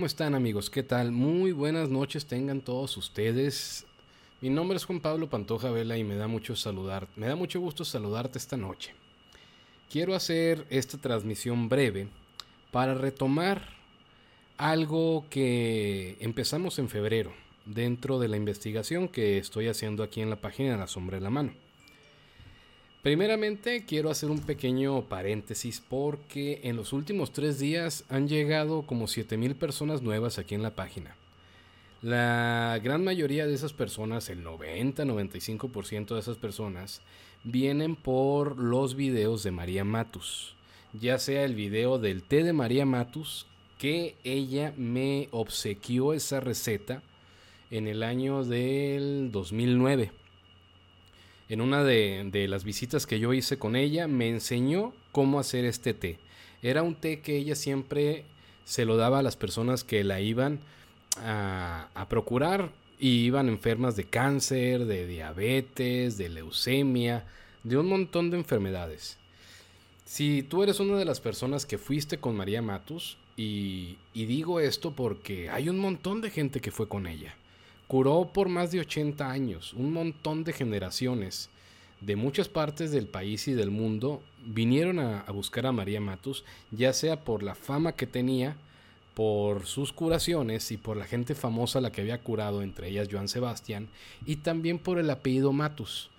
¿Cómo están amigos? ¿Qué tal? Muy buenas noches tengan todos ustedes. Mi nombre es Juan Pablo Pantoja Vela y me da mucho saludar, me da mucho gusto saludarte esta noche. Quiero hacer esta transmisión breve para retomar algo que empezamos en febrero dentro de la investigación que estoy haciendo aquí en la página de la sombra de la mano. Primeramente quiero hacer un pequeño paréntesis porque en los últimos tres días han llegado como 7000 personas nuevas aquí en la página. La gran mayoría de esas personas, el 90-95% de esas personas, vienen por los videos de María Matus. Ya sea el video del té de María Matus, que ella me obsequió esa receta en el año del 2009 en una de, las visitas que yo hice con ella, me enseñó cómo hacer este té. Era un té que ella siempre se lo daba a las personas que la iban a, procurar y iban enfermas de cáncer, de diabetes, de leucemia, de un montón de enfermedades. Si tú eres una de las personas que fuiste con María Matus, y, digo esto porque hay un montón de gente que fue con ella. Curó por más de 80 años, un montón de generaciones de muchas partes del país y del mundo vinieron a, buscar a María Matus, ya sea por la fama que tenía, por sus curaciones y por la gente famosa la que había curado, entre ellas Joan Sebastián, y también por el apellido Matus,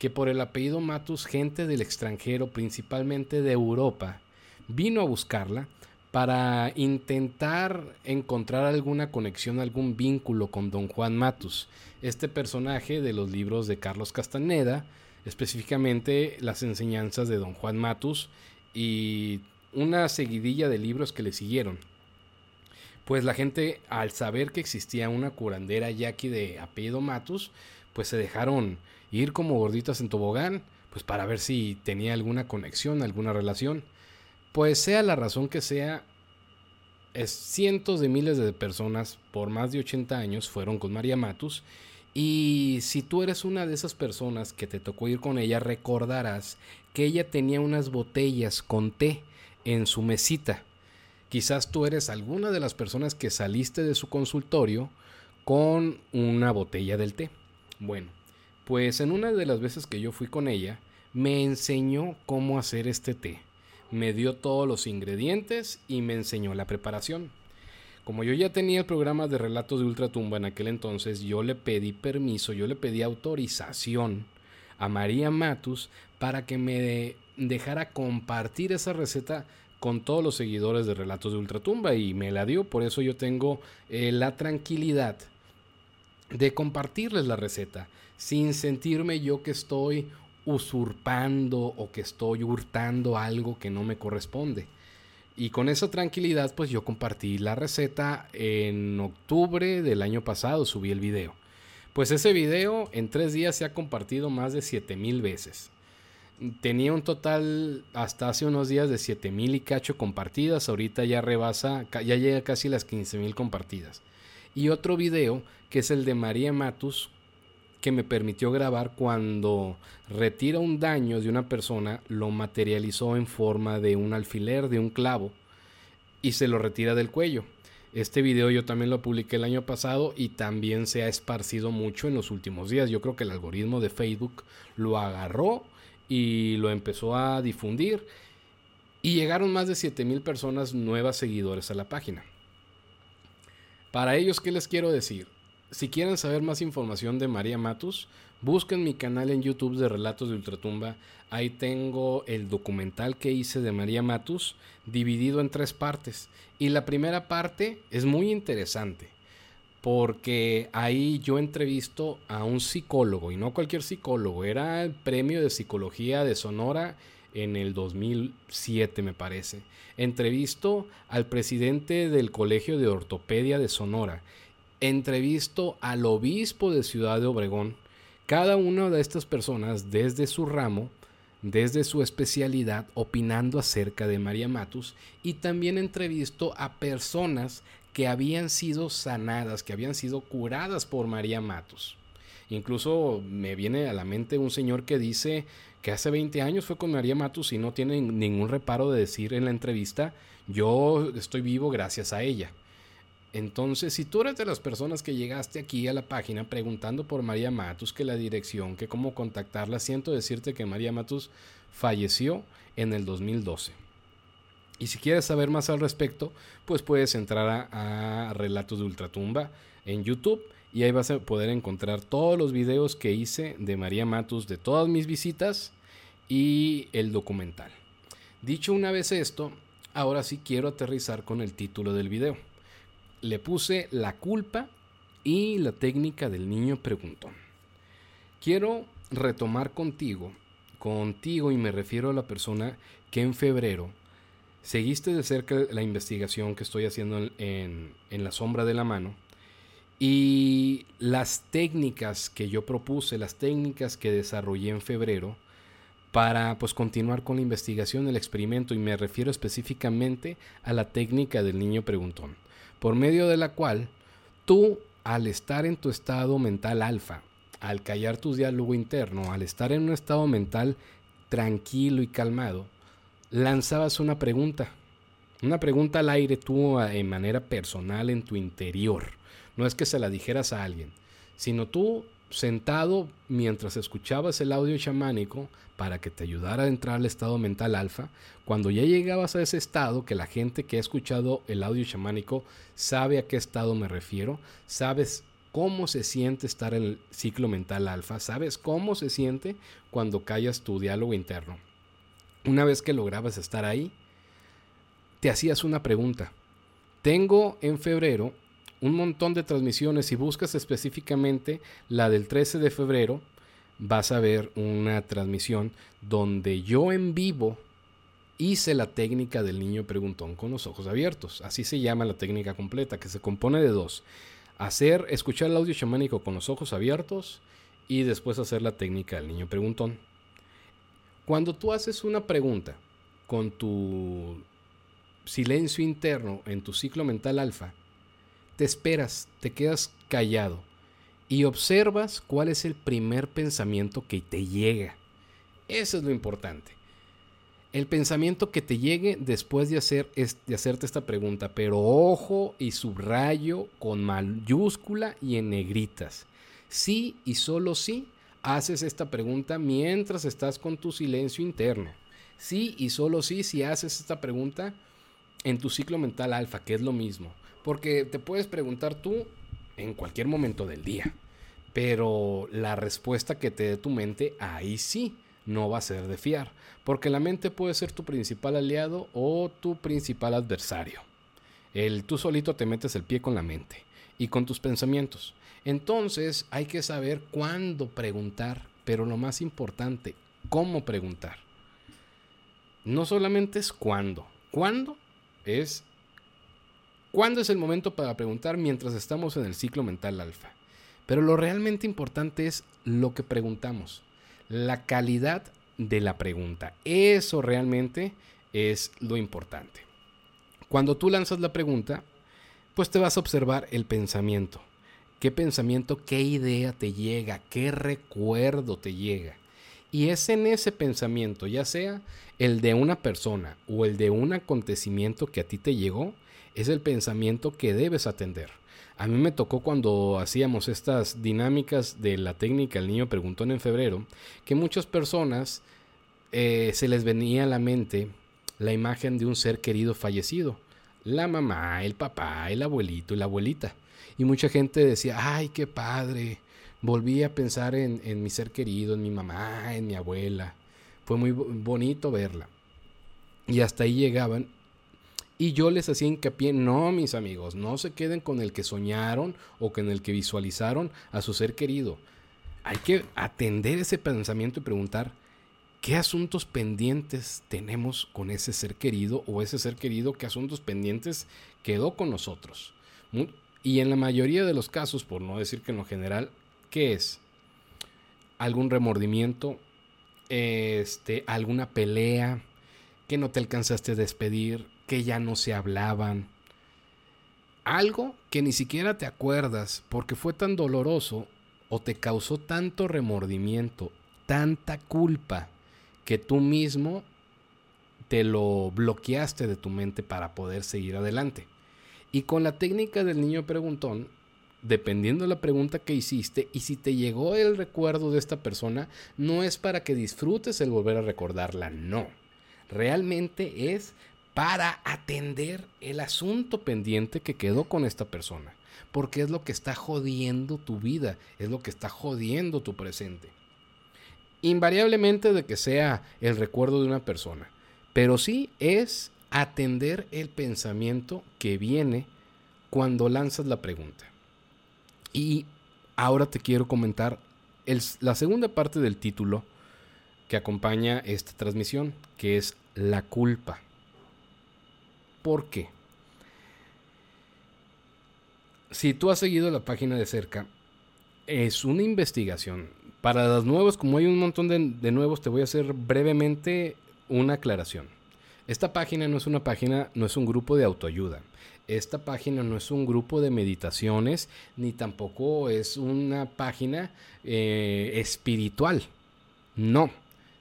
que por el apellido Matus gente del extranjero, principalmente de Europa, vino a buscarla para intentar encontrar alguna conexión, algún vínculo con don Juan Matus, este personaje de los libros de Carlos Castaneda, específicamente las enseñanzas de don Juan Matus y una seguidilla de libros que le siguieron. Pues la gente, al saber que existía una curandera yaqui de apellido Matus, pues se dejaron ir como gorditas en tobogán, pues para ver si tenía alguna conexión, alguna relación. Pues sea la razón que sea, es cientos de miles de personas por más de 80 años fueron con María Matus y si tú eres una de esas personas que te tocó ir con ella, recordarás que ella tenía unas botellas con té en su mesita. Quizás tú eres alguna de las personas que saliste de su consultorio con una botella del té. Bueno, pues en una de las veces que yo fui con ella, me enseñó cómo hacer este té me dio todos los ingredientes y me enseñó la preparación. Como yo ya tenía el programa de relatos de Ultratumba en aquel entonces, yo le pedí permiso, yo le pedí autorización a María Matus para que me dejara compartir esa receta con todos los seguidores de Relatos de Ultratumba y me la dio, por eso yo tengo eh, la tranquilidad de compartirles la receta sin sentirme yo que estoy usurpando o que estoy hurtando algo que no me corresponde. Y con esa tranquilidad, pues yo compartí la receta en octubre del año pasado, subí el video. Pues ese video en tres días se ha compartido más de 7000 veces. Tenía un total hasta hace unos días de 7000 y cacho compartidas, ahorita ya rebasa, ya llega casi las 15000 compartidas. Y otro video que es el de María Matus que me permitió grabar cuando retira un daño de una persona, lo materializó en forma de un alfiler, de un clavo, y se lo retira del cuello. Este video yo también lo publiqué el año pasado y también se ha esparcido mucho en los últimos días. Yo creo que el algoritmo de Facebook lo agarró y lo empezó a difundir y llegaron más de 7000 personas nuevas seguidores a la página. Para ellos, ¿qué les quiero decir? Si quieren saber más información de María Matus, busquen mi canal en YouTube de Relatos de Ultratumba. Ahí tengo el documental que hice de María Matus dividido en tres partes. Y la primera parte es muy interesante porque ahí yo entrevisto a un psicólogo y no cualquier psicólogo, era el premio de psicología de Sonora en el 2007 me parece. Entrevisto al presidente del Colegio de Ortopedia de Sonora entrevisto al obispo de Ciudad de Obregón, cada una de estas personas desde su ramo, desde su especialidad, opinando acerca de María Matus, y también entrevisto a personas que habían sido sanadas, que habían sido curadas por María Matus. Incluso me viene a la mente un señor que dice que hace 20 años fue con María Matus y no tiene ningún reparo de decir en la entrevista, yo estoy vivo gracias a ella. Entonces, si tú eres de las personas que llegaste aquí a la página preguntando por María Matus, que la dirección, que cómo contactarla, siento decirte que María Matus falleció en el 2012. Y si quieres saber más al respecto, pues puedes entrar a, Relatos de Ultratumba en YouTube y ahí vas a poder encontrar todos los videos que hice de María Matus de todas mis visitas y el documental. Dicho una vez esto, ahora sí quiero aterrizar con el título del video. Le puse la culpa y la técnica del niño preguntón. Quiero retomar contigo, contigo y me refiero a la persona que en febrero seguiste de cerca la investigación que estoy haciendo en, en la sombra de la mano y las técnicas que yo propuse, las técnicas que desarrollé en febrero para pues continuar con la investigación del experimento y me refiero específicamente a la técnica del niño preguntón, por medio de la cual tú al estar en tu estado mental alfa, al callar tu diálogo interno, al estar en un estado mental tranquilo y calmado, lanzabas una pregunta, una pregunta al aire tú en manera personal en tu interior. No es que se la dijeras a alguien, sino tú sentado mientras escuchabas el audio chamánico para que te ayudara a entrar al estado mental alfa, cuando ya llegabas a ese estado, que la gente que ha escuchado el audio chamánico sabe a qué estado me refiero, sabes cómo se siente estar en el ciclo mental alfa, sabes cómo se siente cuando callas tu diálogo interno. Una vez que lograbas estar ahí, te hacías una pregunta. Tengo en febrero un montón de transmisiones. Si buscas específicamente la del 13 de febrero, vas a ver una transmisión donde yo en vivo hice la técnica del niño preguntón con los ojos abiertos. Así se llama la técnica completa, que se compone de dos. Hacer, escuchar el audio chamánico con los ojos abiertos y después hacer la técnica del niño preguntón. Cuando tú haces una pregunta con tu silencio interno en tu ciclo mental alfa, te esperas, te quedas callado y observas cuál es el primer pensamiento que te llega. Eso es lo importante. El pensamiento que te llegue después de, hacer, de hacerte esta pregunta, pero ojo y subrayo con mayúscula y en negritas. Sí y solo sí haces esta pregunta mientras estás con tu silencio interno. Sí y solo sí si haces esta pregunta en tu ciclo mental alfa, que es lo mismo. Porque te puedes preguntar tú en cualquier momento del día. Pero la respuesta que te dé tu mente, ahí sí, no va a ser de fiar. Porque la mente puede ser tu principal aliado o tu principal adversario. El, tú solito te metes el pie con la mente y con tus pensamientos. Entonces hay que saber cuándo preguntar, pero lo más importante, cómo preguntar. No solamente es cuándo. ¿Cuándo? Es ¿Cuándo es el momento para preguntar mientras estamos en el ciclo mental alfa? Pero lo realmente importante es lo que preguntamos, la calidad de la pregunta. Eso realmente es lo importante. Cuando tú lanzas la pregunta, pues te vas a observar el pensamiento. ¿Qué pensamiento, qué idea te llega? ¿Qué recuerdo te llega? Y es en ese pensamiento, ya sea el de una persona o el de un acontecimiento que a ti te llegó, es el pensamiento que debes atender. A mí me tocó cuando hacíamos estas dinámicas de la técnica El niño preguntón en febrero, que muchas personas eh, se les venía a la mente la imagen de un ser querido fallecido. La mamá, el papá, el abuelito y la abuelita. Y mucha gente decía, ay, qué padre. Volví a pensar en, en mi ser querido, en mi mamá, en mi abuela. Fue muy bonito verla. Y hasta ahí llegaban y yo les hacía hincapié, no, mis amigos, no se queden con el que soñaron o con el que visualizaron a su ser querido. Hay que atender ese pensamiento y preguntar, ¿qué asuntos pendientes tenemos con ese ser querido o ese ser querido qué asuntos pendientes quedó con nosotros? Y en la mayoría de los casos, por no decir que en lo general, ¿qué es? Algún remordimiento, este, alguna pelea que no te alcanzaste a despedir, que ya no se hablaban. Algo que ni siquiera te acuerdas porque fue tan doloroso o te causó tanto remordimiento, tanta culpa, que tú mismo te lo bloqueaste de tu mente para poder seguir adelante. Y con la técnica del niño preguntón, dependiendo de la pregunta que hiciste y si te llegó el recuerdo de esta persona, no es para que disfrutes el volver a recordarla, no. Realmente es para atender el asunto pendiente que quedó con esta persona. Porque es lo que está jodiendo tu vida, es lo que está jodiendo tu presente. Invariablemente de que sea el recuerdo de una persona, pero sí es atender el pensamiento que viene cuando lanzas la pregunta. Y ahora te quiero comentar la segunda parte del título que acompaña esta transmisión, que es la culpa. ¿Por qué? Si tú has seguido la página de cerca, es una investigación. Para los nuevos, como hay un montón de, nuevos, te voy a hacer brevemente una aclaración. Esta página no es una página, no es un grupo de autoayuda. Esta página no es un grupo de meditaciones, ni tampoco es una página eh, espiritual. No.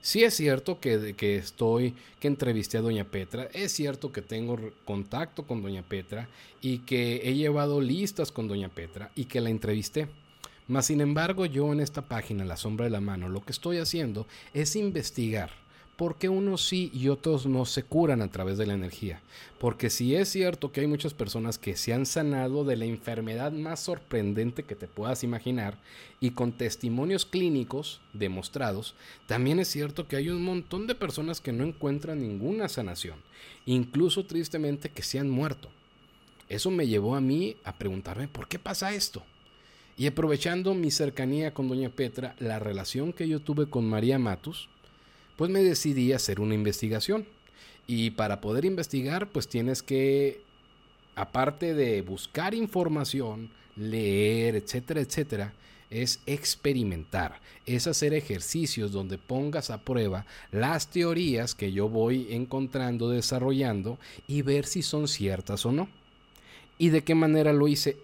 Sí es cierto que, que, estoy, que entrevisté a Doña Petra, es cierto que tengo contacto con Doña Petra y que he llevado listas con Doña Petra y que la entrevisté. Mas sin embargo yo en esta página, La Sombra de la Mano, lo que estoy haciendo es investigar porque unos sí y otros no se curan a través de la energía. Porque si es cierto que hay muchas personas que se han sanado de la enfermedad más sorprendente que te puedas imaginar y con testimonios clínicos demostrados, también es cierto que hay un montón de personas que no encuentran ninguna sanación, incluso tristemente que se han muerto. Eso me llevó a mí a preguntarme por qué pasa esto. Y aprovechando mi cercanía con Doña Petra, la relación que yo tuve con María Matus, pues me decidí a hacer una investigación. Y para poder investigar, pues tienes que, aparte de buscar información, leer, etcétera, etcétera, es experimentar, es hacer ejercicios donde pongas a prueba las teorías que yo voy encontrando, desarrollando y ver si son ciertas o no. ¿Y de qué manera lo hice?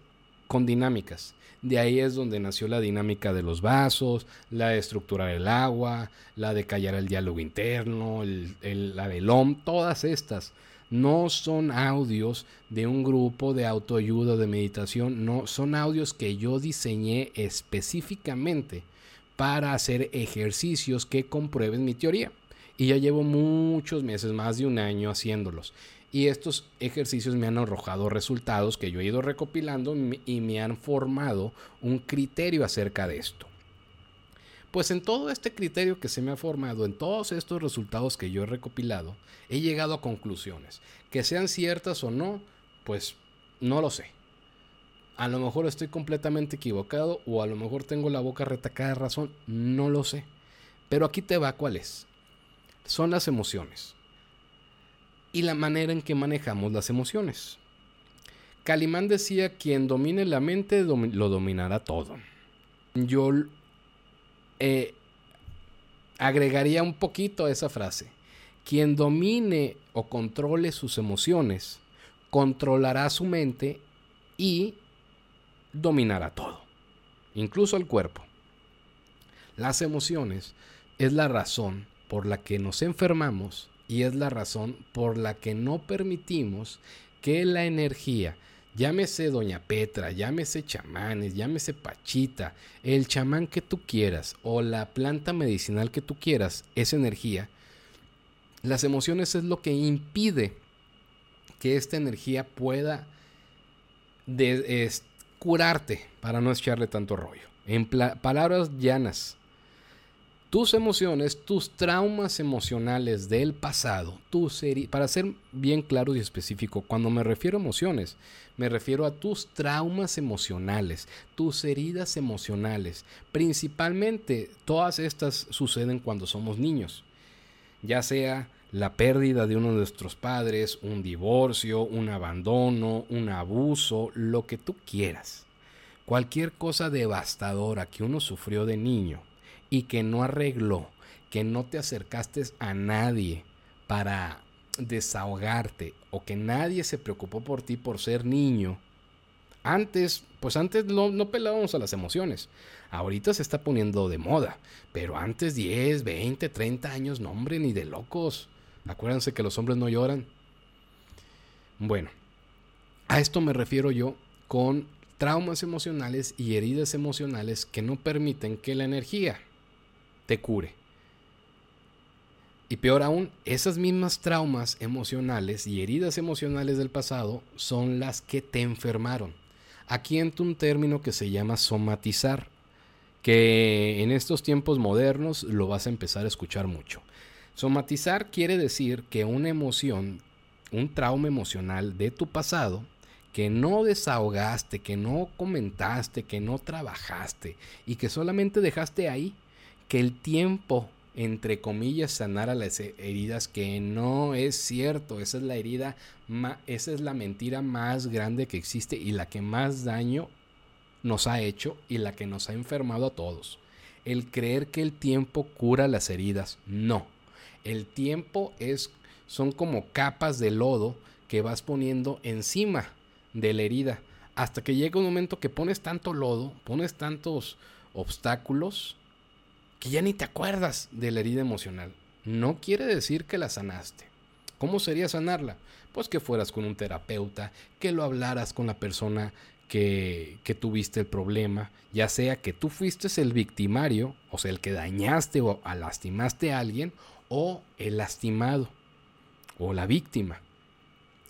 Con dinámicas. De ahí es donde nació la dinámica de los vasos, la de estructurar el agua, la de callar el diálogo interno, la del OM, todas estas. No son audios de un grupo de autoayuda de meditación, no, son audios que yo diseñé específicamente para hacer ejercicios que comprueben mi teoría. Y ya llevo muchos meses, más de un año haciéndolos. Y estos ejercicios me han arrojado resultados que yo he ido recopilando y me han formado un criterio acerca de esto. Pues en todo este criterio que se me ha formado, en todos estos resultados que yo he recopilado, he llegado a conclusiones. Que sean ciertas o no, pues no lo sé. A lo mejor estoy completamente equivocado o a lo mejor tengo la boca retacada de razón, no lo sé. Pero aquí te va cuál es. Son las emociones y la manera en que manejamos las emociones. Calimán decía, quien domine la mente lo dominará todo. Yo eh, agregaría un poquito a esa frase. Quien domine o controle sus emociones, controlará su mente y dominará todo, incluso el cuerpo. Las emociones es la razón por la que nos enfermamos y es la razón por la que no permitimos que la energía, llámese Doña Petra, llámese chamanes, llámese Pachita, el chamán que tú quieras o la planta medicinal que tú quieras, esa energía, las emociones es lo que impide que esta energía pueda curarte para no echarle tanto rollo. En palabras llanas, tus emociones, tus traumas emocionales del pasado, para ser bien claro y específico, cuando me refiero a emociones, me refiero a tus traumas emocionales, tus heridas emocionales. Principalmente todas estas suceden cuando somos niños, ya sea la pérdida de uno de nuestros padres, un divorcio, un abandono, un abuso, lo que tú quieras. Cualquier cosa devastadora que uno sufrió de niño y que no arregló, que no te acercaste a nadie para desahogarte o que nadie se preocupó por ti por ser niño, antes, pues antes no, no pelábamos a las emociones. Ahorita se está poniendo de moda, pero antes 10, 20, 30 años, no hombre, ni de locos. Acuérdense que los hombres no lloran. Bueno, A esto me refiero yo con traumas emocionales y heridas emocionales que no permiten que la energía te cure. Y peor aún, esas mismas traumas emocionales y heridas emocionales del pasado son las que te enfermaron. Aquí entra un término que se llama somatizar, que en estos tiempos modernos lo vas a empezar a escuchar mucho. Somatizar quiere decir que una emoción, un trauma emocional de tu pasado, que no desahogaste, que no comentaste, que no trabajaste y que solamente dejaste ahí, que el tiempo entre comillas, sanar a las heridas, que no es cierto. Esa es la herida, esa es la mentira más grande que existe y la que más daño nos ha hecho y la que nos ha enfermado a todos. El creer que el tiempo cura las heridas, no. El tiempo es, son como capas de lodo que vas poniendo encima de la herida hasta que llega un momento que pones tanto lodo, pones tantos obstáculos que ya ni te acuerdas de la herida emocional. No quiere decir que la sanaste. ¿Cómo sería sanarla? Pues que fueras con un terapeuta, que lo hablaras con la persona que, que, tuviste el problema, ya sea que tú fuiste el victimario, o sea, el que dañaste o lastimaste a alguien, o el lastimado, o la víctima.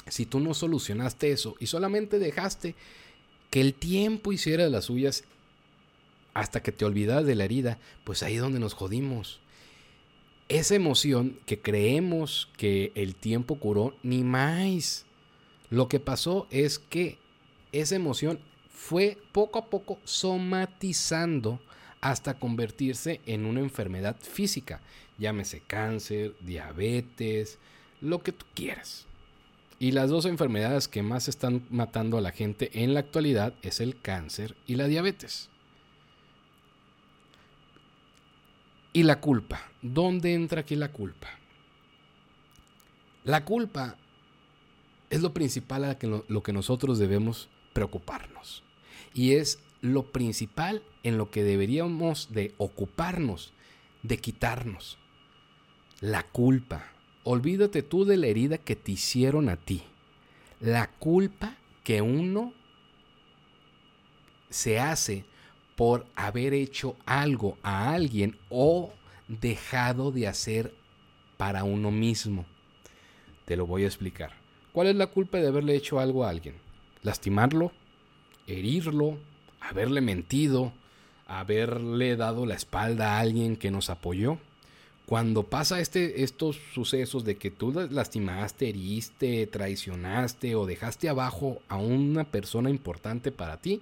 Si tú no solucionaste eso y solamente dejaste que el tiempo hiciera las suyas hasta que te olvidas de la herida, pues ahí es donde nos jodimos. Esa emoción que creemos que el tiempo curó, ni más. Lo que pasó es que esa emoción fue poco a poco somatizando hasta convertirse en una enfermedad física. Llámese cáncer, diabetes, lo que tú quieras. Y las dos enfermedades que más están matando a la gente en la actualidad es el cáncer y la diabetes. Y la culpa. ¿Dónde entra aquí la culpa? La culpa es lo principal a lo que nosotros debemos preocuparnos. Y es lo principal en lo que deberíamos de ocuparnos, de quitarnos. La culpa. Olvídate tú de la herida que te hicieron a ti. La culpa que uno se hace por haber hecho algo a alguien o dejado de hacer para uno mismo. Te lo voy a explicar. ¿Cuál es la culpa de haberle hecho algo a alguien? ¿Lastimarlo? ¿Herirlo? ¿Haberle mentido? ¿Haberle dado la espalda a alguien que nos apoyó? Cuando pasa este, estos sucesos de que tú lastimaste, heriste, traicionaste o dejaste abajo a una persona importante para ti,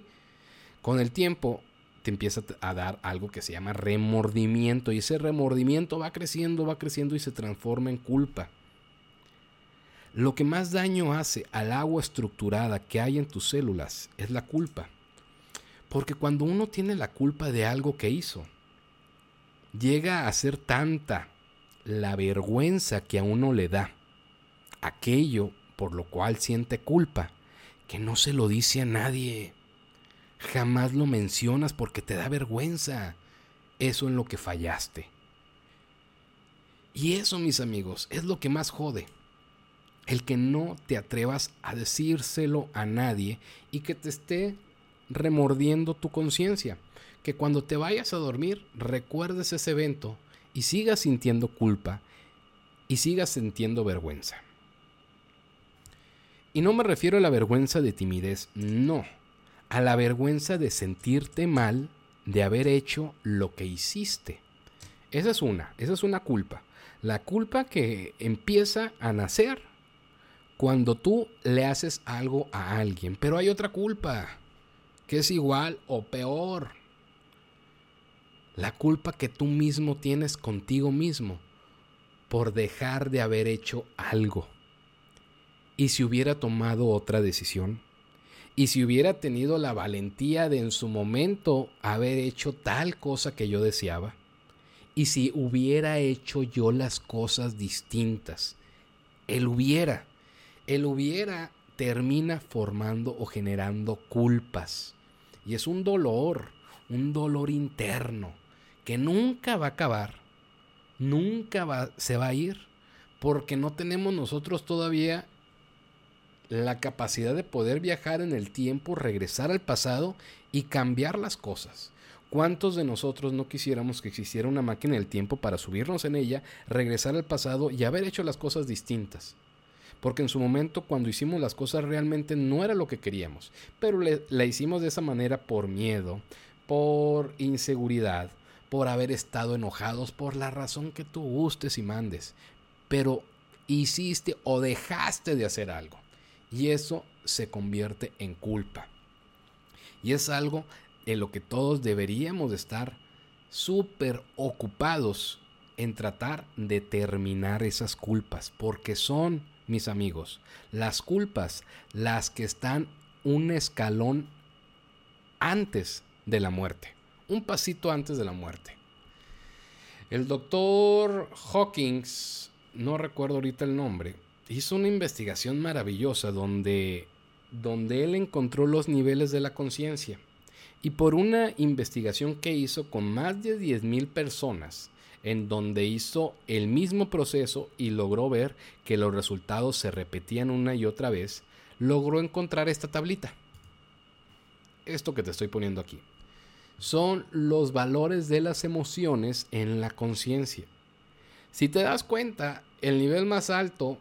con el tiempo te empieza a dar algo que se llama remordimiento y ese remordimiento va creciendo, va creciendo y se transforma en culpa. Lo que más daño hace al agua estructurada que hay en tus células es la culpa. Porque cuando uno tiene la culpa de algo que hizo, llega a ser tanta la vergüenza que a uno le da aquello por lo cual siente culpa, que no se lo dice a nadie jamás lo mencionas porque te da vergüenza. Eso en lo que fallaste. Y eso, mis amigos, es lo que más jode. El que no te atrevas a decírselo a nadie y que te esté remordiendo tu conciencia. Que cuando te vayas a dormir recuerdes ese evento y sigas sintiendo culpa y sigas sintiendo vergüenza. Y no me refiero a la vergüenza de timidez, no a la vergüenza de sentirte mal de haber hecho lo que hiciste. Esa es una, esa es una culpa. La culpa que empieza a nacer cuando tú le haces algo a alguien. Pero hay otra culpa que es igual o peor. La culpa que tú mismo tienes contigo mismo por dejar de haber hecho algo. ¿Y si hubiera tomado otra decisión? Y si hubiera tenido la valentía de en su momento haber hecho tal cosa que yo deseaba, y si hubiera hecho yo las cosas distintas, él hubiera, él hubiera termina formando o generando culpas. Y es un dolor, un dolor interno, que nunca va a acabar, nunca va, se va a ir, porque no tenemos nosotros todavía la capacidad de poder viajar en el tiempo, regresar al pasado y cambiar las cosas. ¿Cuántos de nosotros no quisiéramos que existiera una máquina del tiempo para subirnos en ella, regresar al pasado y haber hecho las cosas distintas? Porque en su momento cuando hicimos las cosas realmente no era lo que queríamos, pero la hicimos de esa manera por miedo, por inseguridad, por haber estado enojados, por la razón que tú gustes y mandes. Pero hiciste o dejaste de hacer algo. Y eso se convierte en culpa. Y es algo en lo que todos deberíamos estar súper ocupados en tratar de terminar esas culpas. Porque son, mis amigos, las culpas las que están un escalón antes de la muerte. Un pasito antes de la muerte. El doctor Hawkins, no recuerdo ahorita el nombre, hizo una investigación maravillosa donde, donde él encontró los niveles de la conciencia. Y por una investigación que hizo con más de 10.000 personas, en donde hizo el mismo proceso y logró ver que los resultados se repetían una y otra vez, logró encontrar esta tablita. Esto que te estoy poniendo aquí. Son los valores de las emociones en la conciencia. Si te das cuenta, el nivel más alto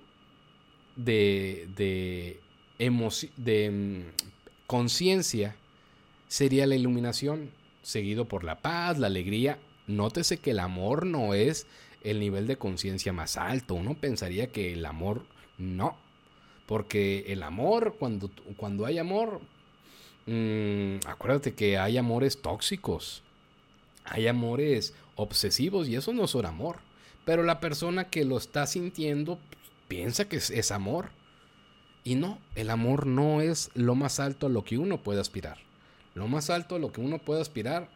de, de, de mm, conciencia sería la iluminación, seguido por la paz, la alegría. Nótese que el amor no es el nivel de conciencia más alto. Uno pensaría que el amor no. Porque el amor, cuando, cuando hay amor, mmm, acuérdate que hay amores tóxicos. Hay amores obsesivos y eso no es amor. Pero la persona que lo está sintiendo piensa que es, amor. Y no, el amor no es lo más alto a lo que uno puede aspirar. Lo más alto a lo que uno puede aspirar,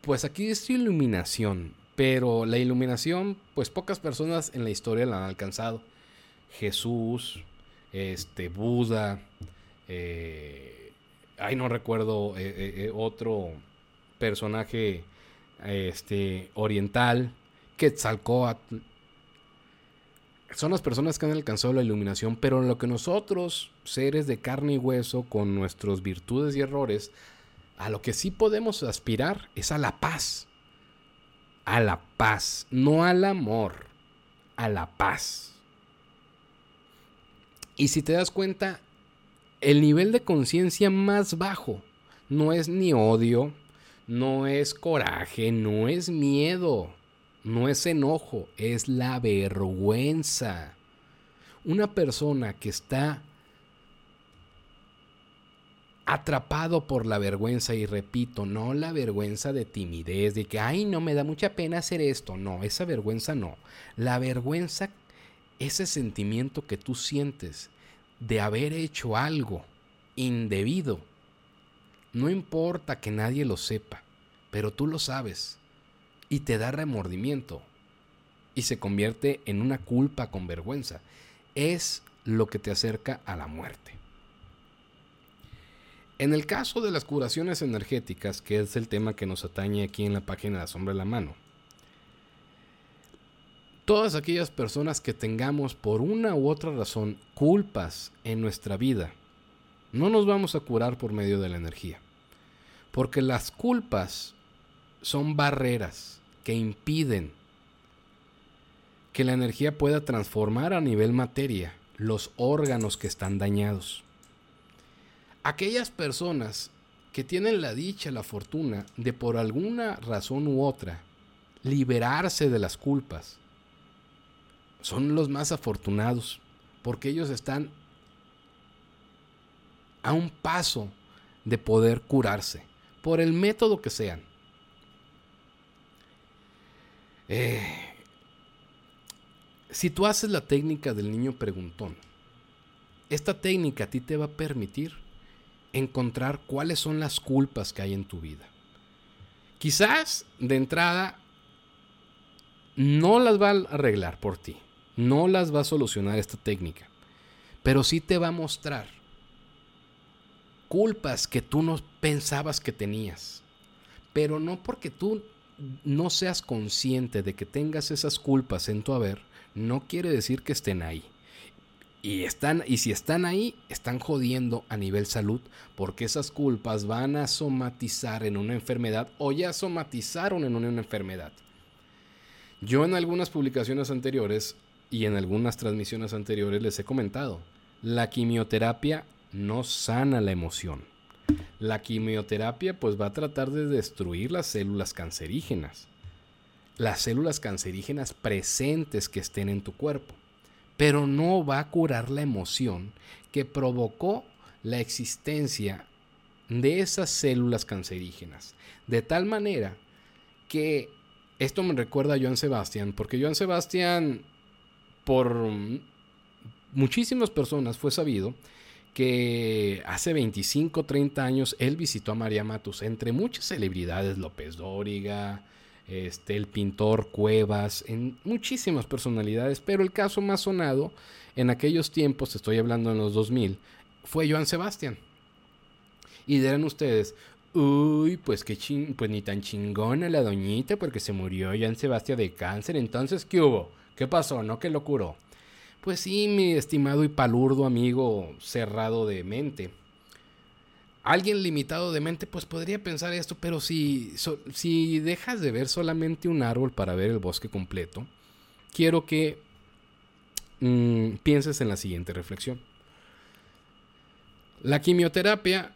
pues aquí es iluminación. Pero la iluminación, pues pocas personas en la historia la han alcanzado. Jesús, este, Buda, eh, ay, no recuerdo eh, eh, otro personaje este, oriental, Quetzalcoatl son las personas que han alcanzado la iluminación, pero en lo que nosotros, seres de carne y hueso, con nuestras virtudes y errores, a lo que sí podemos aspirar es a la paz. A la paz, no al amor, a la paz. Y si te das cuenta, el nivel de conciencia más bajo no es ni odio, no es coraje, no es miedo no es enojo, es la vergüenza. Una persona que está atrapado por la vergüenza, y repito, no la vergüenza de timidez, de que, ay, no me da mucha pena hacer esto, no, esa vergüenza no. La vergüenza, ese sentimiento que tú sientes de haber hecho algo indebido, no importa que nadie lo sepa, pero tú lo sabes y te da remordimiento y se convierte en una culpa con vergüenza. Es lo que te acerca a la muerte. En el caso de las curaciones energéticas, que es el tema que nos atañe aquí en la página de la sombra de la mano, todas aquellas personas que tengamos por una u otra razón culpas en nuestra vida, no nos vamos a curar por medio de la energía. Porque las culpas son barreras que impiden que la energía pueda transformar a nivel materia los órganos que están dañados. Aquellas personas que tienen la dicha, la fortuna de por alguna razón u otra liberarse de las culpas, son los más afortunados, porque ellos están a un paso de poder curarse, por el método que sean. Eh, si tú haces la técnica del niño preguntón, esta técnica a ti te va a permitir encontrar cuáles son las culpas que hay en tu vida. Quizás de entrada no las va a arreglar por ti, no las va a solucionar esta técnica, pero sí te va a mostrar culpas que tú no pensabas que tenías, pero no porque tú no seas consciente de que tengas esas culpas en tu haber, no quiere decir que estén ahí. Y, están, y si están ahí, están jodiendo a nivel salud, porque esas culpas van a somatizar en una enfermedad o ya somatizaron en una enfermedad. Yo en algunas publicaciones anteriores y en algunas transmisiones anteriores les he comentado, la quimioterapia no sana la emoción. La quimioterapia pues va a tratar de destruir las células cancerígenas. Las células cancerígenas presentes que estén en tu cuerpo pero no va a curar la emoción que provocó la existencia de esas células cancerígenas. De tal manera que esto me recuerda a Joan Sebastián, porque Joan Sebastián, por muchísimas personas fue sabido que hace 25, 30 años él visitó a María Matus, entre muchas celebridades, López Dóriga, este, el pintor Cuevas, en muchísimas personalidades, pero el caso más sonado en aquellos tiempos, estoy hablando en los 2000, fue Joan Sebastián. Y dirán ustedes, uy, pues qué ching, pues ni tan chingona la doñita porque se murió Joan Sebastián de cáncer, entonces ¿qué hubo? ¿Qué pasó? ¿No que lo curó? Pues sí, mi estimado y palurdo amigo cerrado de mente alguien limitado de mente pues podría pensar esto, pero si, si dejas de ver solamente un árbol para ver el bosque completo, quiero que mm, pienses en la siguiente reflexión. La quimioterapia,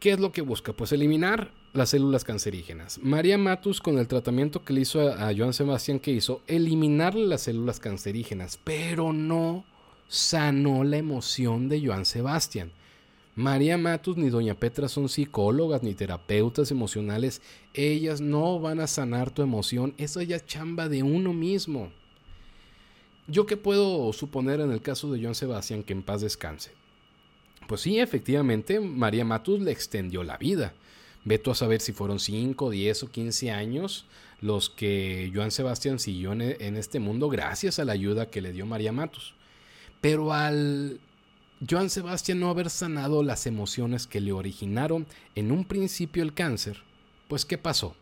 ¿qué es lo que busca? Pues eliminar las células cancerígenas. María Matus con el tratamiento que le hizo a, Joan Sebastián que hizo, eliminar las células cancerígenas, pero no sanó la emoción de Joan Sebastián. María Matus ni Doña Petra son psicólogas ni terapeutas emocionales. Ellas no van a sanar tu emoción. Eso ya es chamba de uno mismo. ¿Yo qué puedo suponer en el caso de Joan Sebastián que en paz descanse? Pues sí, efectivamente, María Matus le extendió la vida. Veto a saber si fueron 5, 10 o 15 años los que Joan Sebastián siguió en este mundo gracias a la ayuda que le dio María Matus. Pero al Joan Sebastián no haber sanado las emociones que le originaron en un principio el cáncer, pues ¿qué pasó?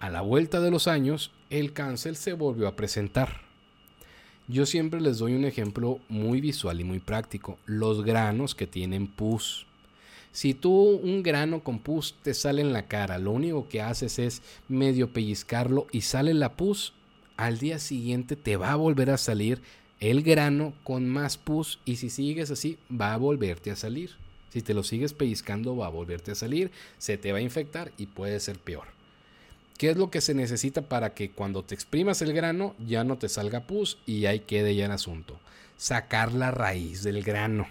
A la vuelta de los años, el cáncer se volvió a presentar. Yo siempre les doy un ejemplo muy visual y muy práctico, los granos que tienen pus. Si tú un grano con pus te sale en la cara, lo único que haces es medio pellizcarlo y sale la pus, al día siguiente te va a volver a salir el grano con más pus y si sigues así va a volverte a salir. Si te lo sigues pellizcando va a volverte a salir, se te va a infectar y puede ser peor. ¿Qué es lo que se necesita para que cuando te exprimas el grano ya no te salga pus y ahí quede ya el asunto? Sacar la raíz del grano.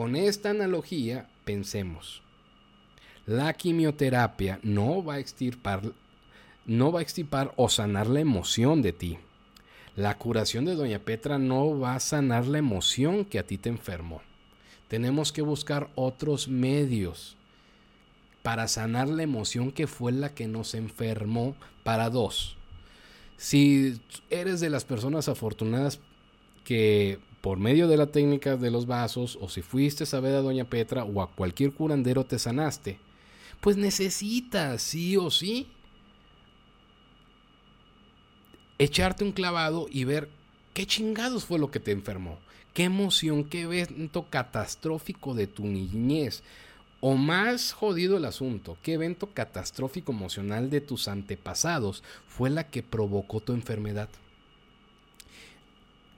Con esta analogía pensemos. La quimioterapia no va a extirpar no va a extirpar o sanar la emoción de ti la curación de Doña Petra no va a sanar la emoción que a ti te enfermó. Tenemos que buscar otros medios para sanar la emoción que fue la que nos enfermó para dos. Si eres de las personas afortunadas que por medio de la técnica de los vasos o si fuiste a ver a Doña Petra o a cualquier curandero te sanaste, pues necesitas sí o sí echarte un clavado y ver qué chingados fue lo que te enfermó, qué emoción, qué evento catastrófico de tu niñez. O más jodido el asunto, qué evento catastrófico emocional de tus antepasados fue la que provocó tu enfermedad.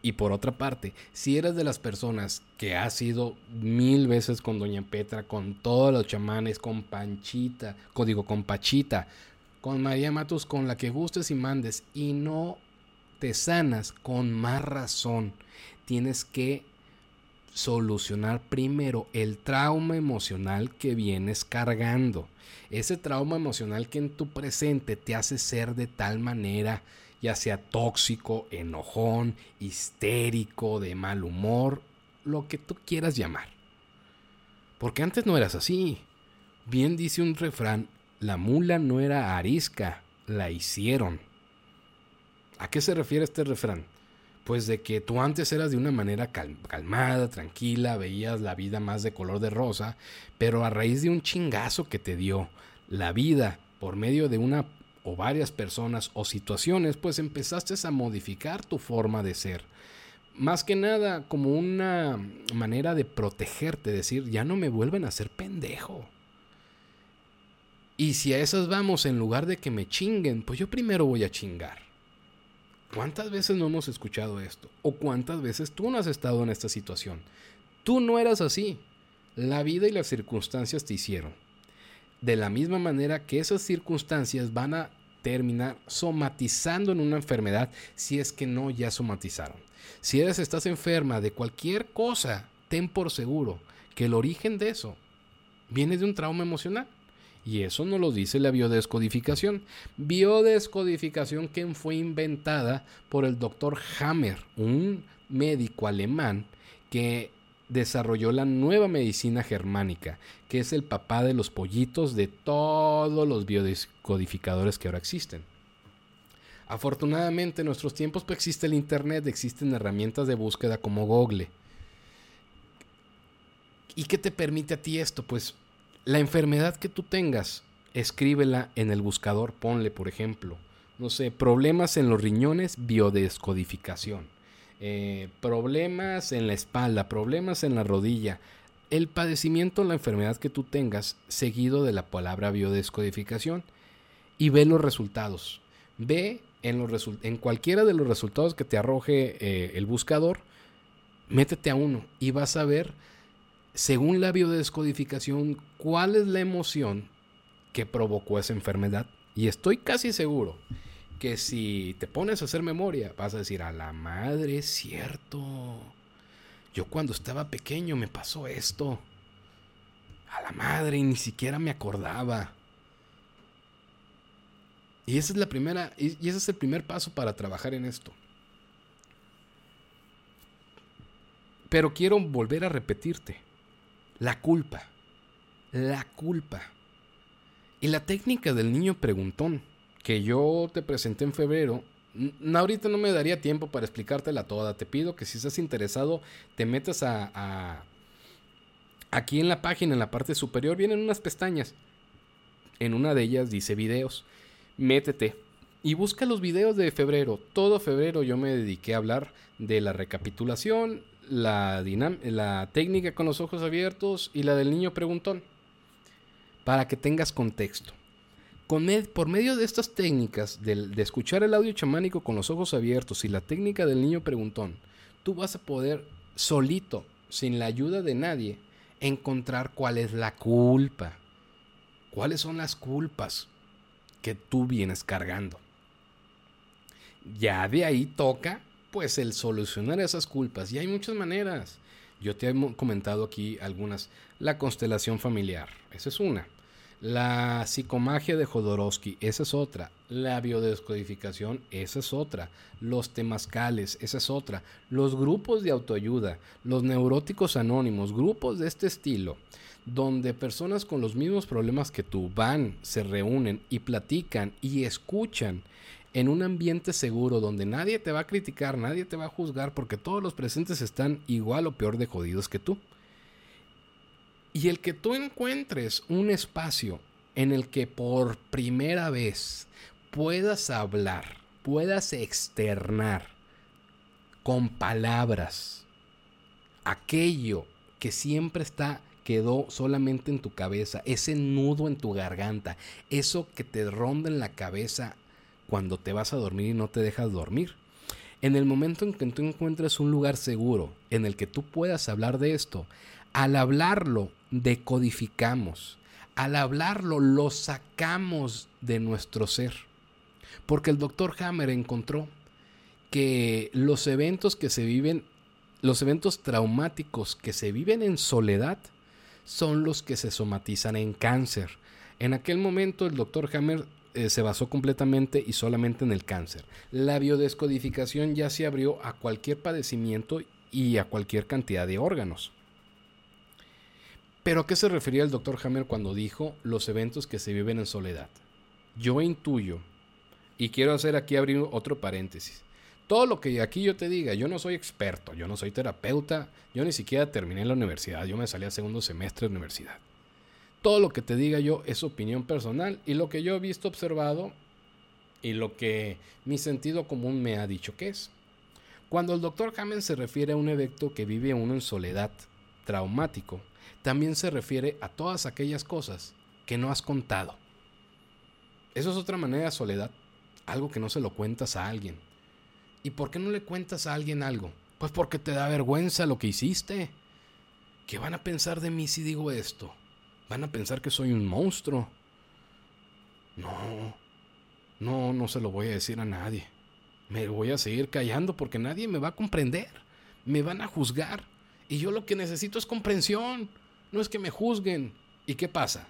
Y por otra parte, si eres de las personas que has ido mil veces con Doña Petra, con todos los chamanes, con Panchita, código con Pachita, con María Matos, con la que gustes y mandes, y no te sanas, con más razón tienes que solucionar primero el trauma emocional que vienes cargando. Ese trauma emocional que en tu presente te hace ser de tal manera, ya sea tóxico, enojón, histérico, de mal humor, lo que tú quieras llamar. Porque antes no eras así. Bien dice un refrán, la mula no era arisca, la hicieron. ¿A qué se refiere este refrán? Pues de que tú antes eras de una manera calmada, tranquila, veías la vida más de color de rosa, pero a raíz de un chingazo que te dio la vida por medio de una o varias personas o situaciones, pues empezaste a modificar tu forma de ser. más que nada como una manera de protegerte, decir, ya no me vuelven a hacer pendejo. Y si a esas vamos, en lugar de que me chinguen, pues yo primero voy a chingar. ¿Cuántas veces no hemos escuchado esto? ¿O cuántas veces tú no has estado en esta situación? Tú no eras así. La vida y las circunstancias te hicieron. De la misma manera que esas circunstancias van a terminar somatizando en una enfermedad si es que no ya somatizaron. Si eres estás enferma de cualquier cosa, ten por seguro que el origen de eso viene de un trauma emocional. Y eso no lo dice la biodescodificación. Biodescodificación que fue inventada por el doctor Hammer, un médico alemán que desarrolló la nueva medicina germánica, que es el papá de los pollitos de todos los biodescodificadores que ahora existen. Afortunadamente en nuestros tiempos pues, existe el Internet, existen herramientas de búsqueda como Google. ¿Y qué te permite a ti esto? Pues la enfermedad que tú tengas, escríbela en el buscador, ponle por ejemplo, no sé, problemas en los riñones, biodescodificación eh, problemas en la espalda, problemas en la rodilla, el padecimiento, la enfermedad que tú tengas, seguido de la palabra biodescodificación, y ve los resultados. Ve en, los en cualquiera de los resultados que te arroje eh, el buscador, métete a uno y vas a ver, según la biodescodificación, cuál es la emoción que provocó esa enfermedad. Y estoy casi seguro que si te pones a hacer memoria, vas a decir, a la madre, es cierto. Yo cuando estaba pequeño me pasó esto. A la madre, y ni siquiera me acordaba. Y esa es la primera, y ese es el primer paso para trabajar en esto. Pero quiero volver a repetirte. La culpa. La culpa. Y la técnica del niño preguntón que yo te presenté en febrero, ahorita no me daría tiempo para explicártela toda. Te pido que si estás interesado, te metas a, Aquí en la página, en la parte superior, vienen unas pestañas. En una de ellas dice videos. Métete y busca los videos de febrero. Todo febrero yo me dediqué a hablar de la recapitulación, la, la técnica con los ojos abiertos y la del niño preguntón. Para que tengas contexto por medio de estas técnicas de, escuchar el audio chamánico con los ojos abiertos y la técnica del niño preguntón, tú vas a poder solito, sin la ayuda de nadie, encontrar cuál es la culpa. ¿Cuáles son las culpas que tú vienes cargando? Ya de ahí toca, pues, el solucionar esas culpas. Y hay muchas maneras. Yo te he comentado aquí algunas. La constelación familiar, esa es una. La psicomagia de Jodorowsky, esa es otra. La biodescodificación, esa es otra. Los temazcales, esa es otra. Los grupos de autoayuda, los neuróticos anónimos, grupos de este estilo, donde personas con los mismos problemas que tú van, se reúnen y platican y escuchan en un ambiente seguro donde nadie te va a criticar, nadie te va a juzgar porque todos los presentes están igual o peor de jodidos que tú. Y el que tú encuentres un espacio en el que por primera vez puedas hablar, puedas externar con palabras aquello que siempre está quedó solamente en tu cabeza, ese nudo en tu garganta, eso que te ronda en la cabeza cuando te vas a dormir y no te dejas dormir. En el momento en que tú encuentres un lugar seguro en el que tú puedas hablar de esto, al hablarlo decodificamos. Al hablarlo, lo sacamos de nuestro ser. Porque el doctor Hammer encontró que los eventos que se viven, los eventos traumáticos que se viven en soledad, son los que se somatizan en cáncer. En aquel momento el doctor Hammer eh, se basó completamente y solamente en el cáncer. La biodescodificación ya se abrió a cualquier padecimiento y a cualquier cantidad de órganos. Pero ¿a qué se refería el doctor Hammer cuando dijo los eventos que se viven en soledad? Yo intuyo, y quiero hacer aquí abrir otro paréntesis. Todo lo que aquí yo te diga, yo no soy experto, yo no soy terapeuta, yo ni siquiera terminé la universidad, yo me salí a segundo semestre de universidad. Todo lo que te diga yo es opinión personal y lo que yo he visto, observado y lo que mi sentido común me ha dicho que es. Cuando el doctor Hammond se refiere a un evento que vive uno en soledad, traumático, también se refiere a todas aquellas cosas que no has contado. Eso es otra manera de soledad, algo que no se lo cuentas a alguien. ¿Y por qué no le cuentas a alguien algo? Pues porque te da vergüenza lo que hiciste. ¿Qué van a pensar de mí si digo esto? Van a pensar que soy un monstruo. No, no, no se lo voy a decir a nadie. Me voy a seguir callando porque nadie me va a comprender. Me van a juzgar. Y yo lo que necesito es comprensión. No es que me juzguen. ¿Y qué pasa?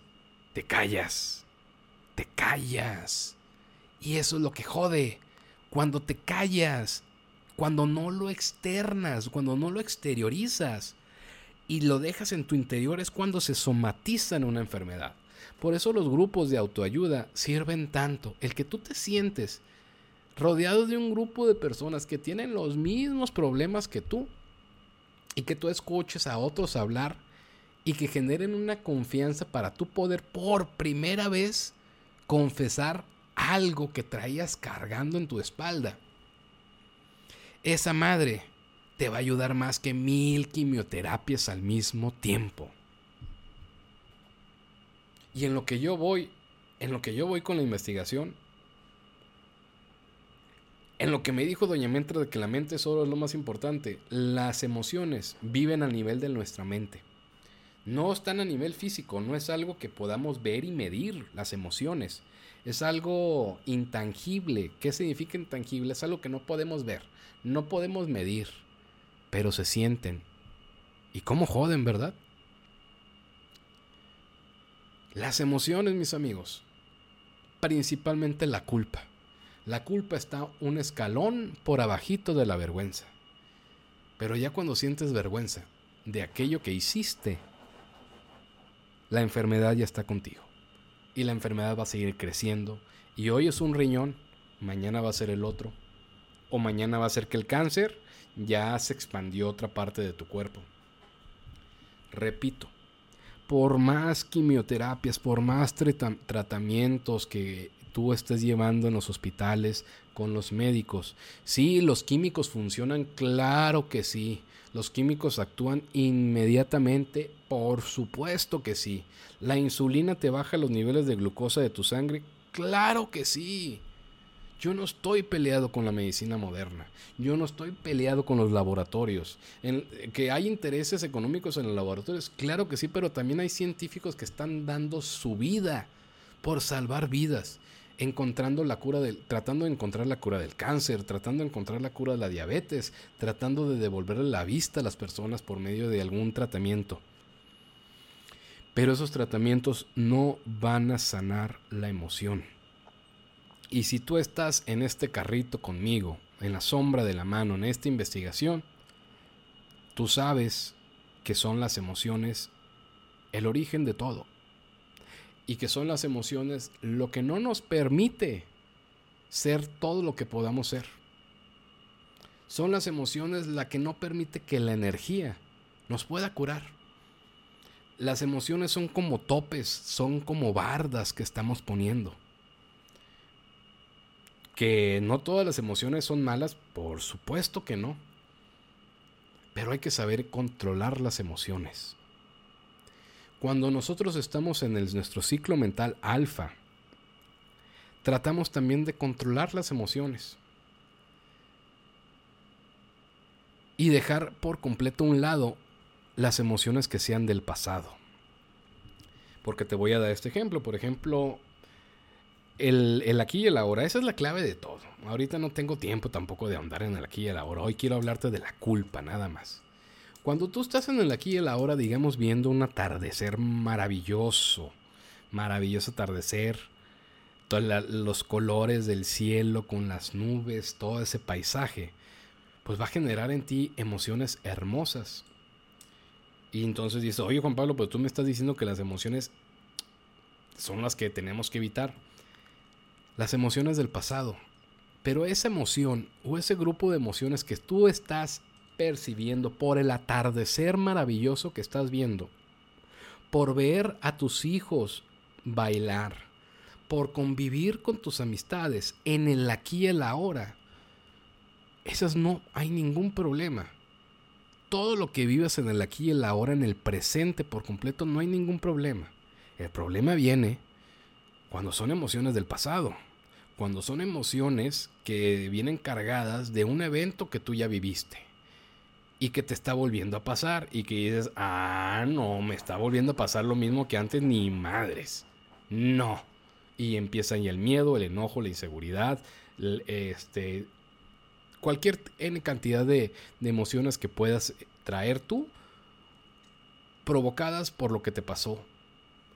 Te callas. Te callas. Y eso es lo que jode. Cuando te callas, cuando no lo externas, cuando no lo exteriorizas y lo dejas en tu interior es cuando se somatiza en una enfermedad. Por eso los grupos de autoayuda sirven tanto. El que tú te sientes rodeado de un grupo de personas que tienen los mismos problemas que tú y que tú escuches a otros hablar y que generen una confianza para tú poder por primera vez confesar algo que traías cargando en tu espalda. Esa madre te va a ayudar más que mil quimioterapias al mismo tiempo. Y en lo que yo voy, en lo que yo voy con la investigación, en lo que me dijo Doña Mentra de que la mente solo es lo más importante, las emociones viven a nivel de nuestra mente. No están a nivel físico, no es algo que podamos ver y medir las emociones. Es algo intangible. ¿Qué significa intangible? Es algo que no podemos ver, no podemos medir, pero se sienten. ¿Y cómo joden, verdad? Las emociones, mis amigos. Principalmente la culpa. La culpa está un escalón por abajito de la vergüenza. Pero ya cuando sientes vergüenza de aquello que hiciste, la enfermedad ya está contigo. Y la enfermedad va a seguir creciendo. Y hoy es un riñón, mañana va a ser el otro. O mañana va a ser que el cáncer ya se expandió otra parte de tu cuerpo. Repito, por más quimioterapias, por más tratamientos que tú estés llevando en los hospitales con los médicos, sí, los químicos funcionan, claro que sí. Los químicos actúan inmediatamente, por supuesto que sí. ¿La insulina te baja los niveles de glucosa de tu sangre? Claro que sí. Yo no estoy peleado con la medicina moderna. Yo no estoy peleado con los laboratorios. Que hay intereses económicos en los laboratorios, claro que sí, pero también hay científicos que están dando su vida por salvar vidas, encontrando la cura del, tratando de encontrar la cura del cáncer, tratando de encontrar la cura de la diabetes, tratando de devolverle la vista a las personas por medio de algún tratamiento. Pero esos tratamientos no van a sanar la emoción. Y si tú estás en este carrito conmigo, en la sombra de la mano, en esta investigación, tú sabes que son las emociones el origen de todo. Y que son las emociones lo que no nos permite ser todo lo que podamos ser. Son las emociones la que no permite que la energía nos pueda curar. Las emociones son como topes, son como bardas que estamos poniendo. Que no todas las emociones son malas, por supuesto que no. Pero hay que saber controlar las emociones. Cuando nosotros estamos en nuestro ciclo mental alfa, tratamos también de controlar las emociones. Y dejar por completo a un lado las emociones que sean del pasado. Porque te voy a dar este ejemplo. Por ejemplo, el, aquí y el ahora, esa es la clave de todo. Ahorita no tengo tiempo tampoco de ahondar en el aquí y el ahora. Hoy quiero hablarte de la culpa, nada más. Cuando tú estás en el aquí y el ahora, digamos, viendo un atardecer maravilloso, maravilloso atardecer, todos los colores del cielo con las nubes, todo ese paisaje, pues va a generar en ti emociones hermosas. Y entonces dices, oye Juan Pablo, pues tú me estás diciendo que las emociones son las que tenemos que evitar las emociones del pasado. Pero esa emoción o ese grupo de emociones que tú estás percibiendo por el atardecer maravilloso que estás viendo, por ver a tus hijos bailar, por convivir con tus amistades en el aquí y el ahora, esas no hay ningún problema. Todo lo que vivas en el aquí y el ahora, en el presente por completo, no hay ningún problema. El problema viene cuando son emociones del pasado, cuando son emociones que vienen cargadas de un evento que tú ya viviste y que te está volviendo a pasar y que dices, ah, no, me está volviendo a pasar lo mismo que antes, ni madres. No. Y empieza ahí el miedo, el enojo, la inseguridad, este, cualquier N cantidad de, emociones que puedas traer tú, provocadas por lo que te pasó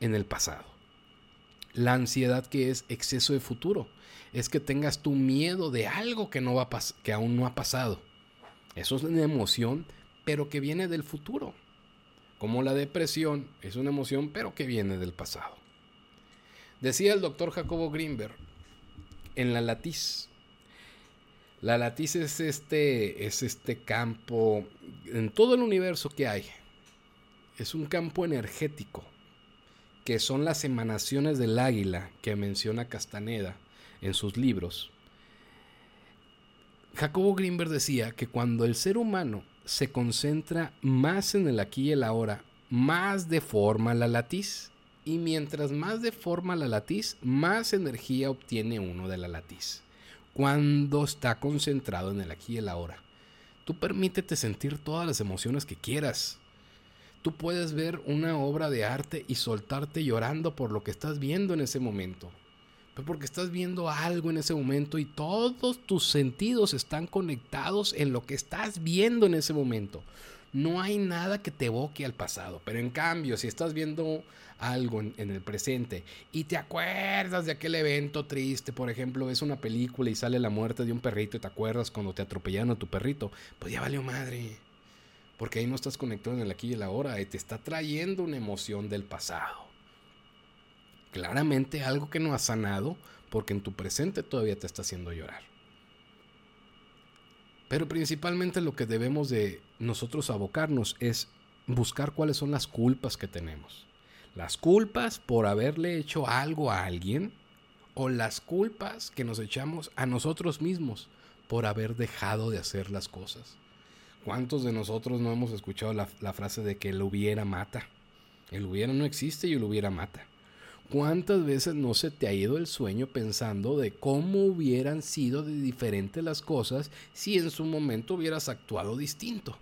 en el pasado. La ansiedad que es exceso de futuro, es que tengas tu miedo de algo que, no va que aún no ha pasado. Eso es una emoción, pero que viene del futuro. Como la depresión es una emoción, pero que viene del pasado. Decía el doctor Jacobo Greenberg en la latiz. La latiz es este, es este campo en todo el universo que hay. Es un campo energético que son las emanaciones del águila que menciona Castaneda en sus libros. Jacobo Greenberg decía que cuando el ser humano se concentra más en el aquí y el ahora, más deforma la latiz. Y mientras más deforma la latiz, más energía obtiene uno de la latiz. Cuando está concentrado en el aquí y el ahora. Tú permítete sentir todas las emociones que quieras. Tú puedes ver una obra de arte y soltarte llorando por lo que estás viendo en ese momento. Pues porque estás viendo algo en ese momento y todos tus sentidos están conectados en lo que estás viendo en ese momento. No hay nada que te evoque al pasado. Pero en cambio, si estás viendo algo en, el presente y te acuerdas de aquel evento triste, por ejemplo, ves una película y sale la muerte de un perrito y te acuerdas cuando te atropellaron a tu perrito, pues ya valió madre. Porque ahí no estás conectado en el aquí y el ahora y te está trayendo una emoción del pasado. Claramente algo que no has sanado porque en tu presente todavía te está haciendo llorar. Pero principalmente lo que debemos de nosotros abocarnos es buscar cuáles son las culpas que tenemos. Las culpas por haberle hecho algo a alguien o las culpas que nos echamos a nosotros mismos por haber dejado de hacer las cosas. ¿Cuántos de nosotros no hemos escuchado la, frase de que el hubiera mata? El hubiera no existe y el hubiera mata. ¿Cuántas veces no se te ha ido el sueño pensando de cómo hubieran sido de diferentes las cosas si en su momento hubieras actuado distinto?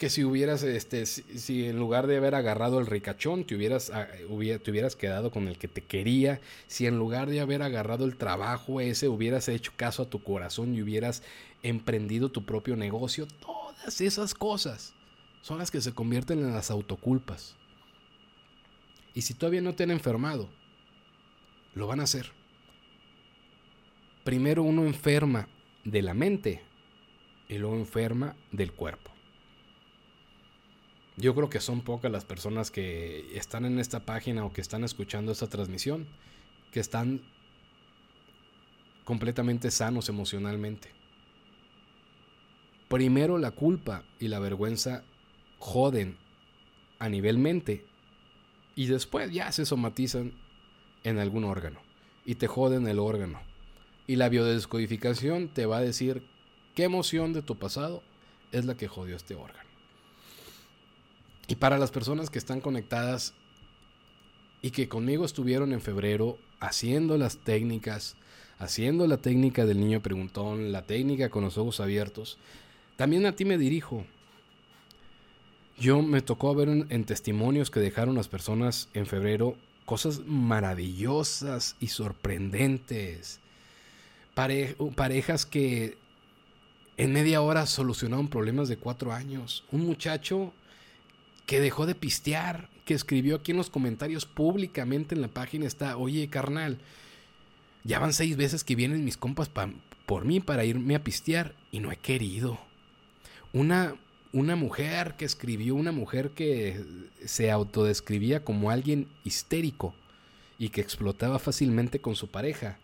que si hubieras, este, si, en lugar de haber agarrado el ricachón, te hubieras, ah, te hubieras quedado con el que te quería, si en lugar de haber agarrado el trabajo ese, hubieras hecho caso a tu corazón y hubieras emprendido tu propio negocio, todas esas cosas son las que se convierten en las autoculpas. Y si todavía no te han enfermado, lo van a hacer. Primero uno enferma de la mente y luego enferma del cuerpo. Yo creo que son pocas las personas que están en esta página o que están escuchando esta transmisión que están completamente sanos emocionalmente. Primero la culpa y la vergüenza joden a nivel mente y después ya se somatizan en algún órgano y te joden el órgano. Y la biodescodificación te va a decir qué emoción de tu pasado es la que jodió este órgano. Y para las personas que están conectadas y que conmigo estuvieron en febrero haciendo las técnicas, haciendo la técnica del niño preguntón, la técnica con los ojos abiertos, también a ti me dirijo. Yo me tocó ver en, testimonios que dejaron las personas en febrero cosas maravillosas y sorprendentes. parejas que en media hora solucionaron problemas de cuatro años. Un muchacho que dejó de pistear, que escribió aquí en los comentarios públicamente en la página está, oye carnal, ya van seis veces que vienen mis compas por mí para irme a pistear y no he querido. Una, una mujer que escribió, una mujer que se autodescribía como alguien histérico y que explotaba fácilmente con su pareja.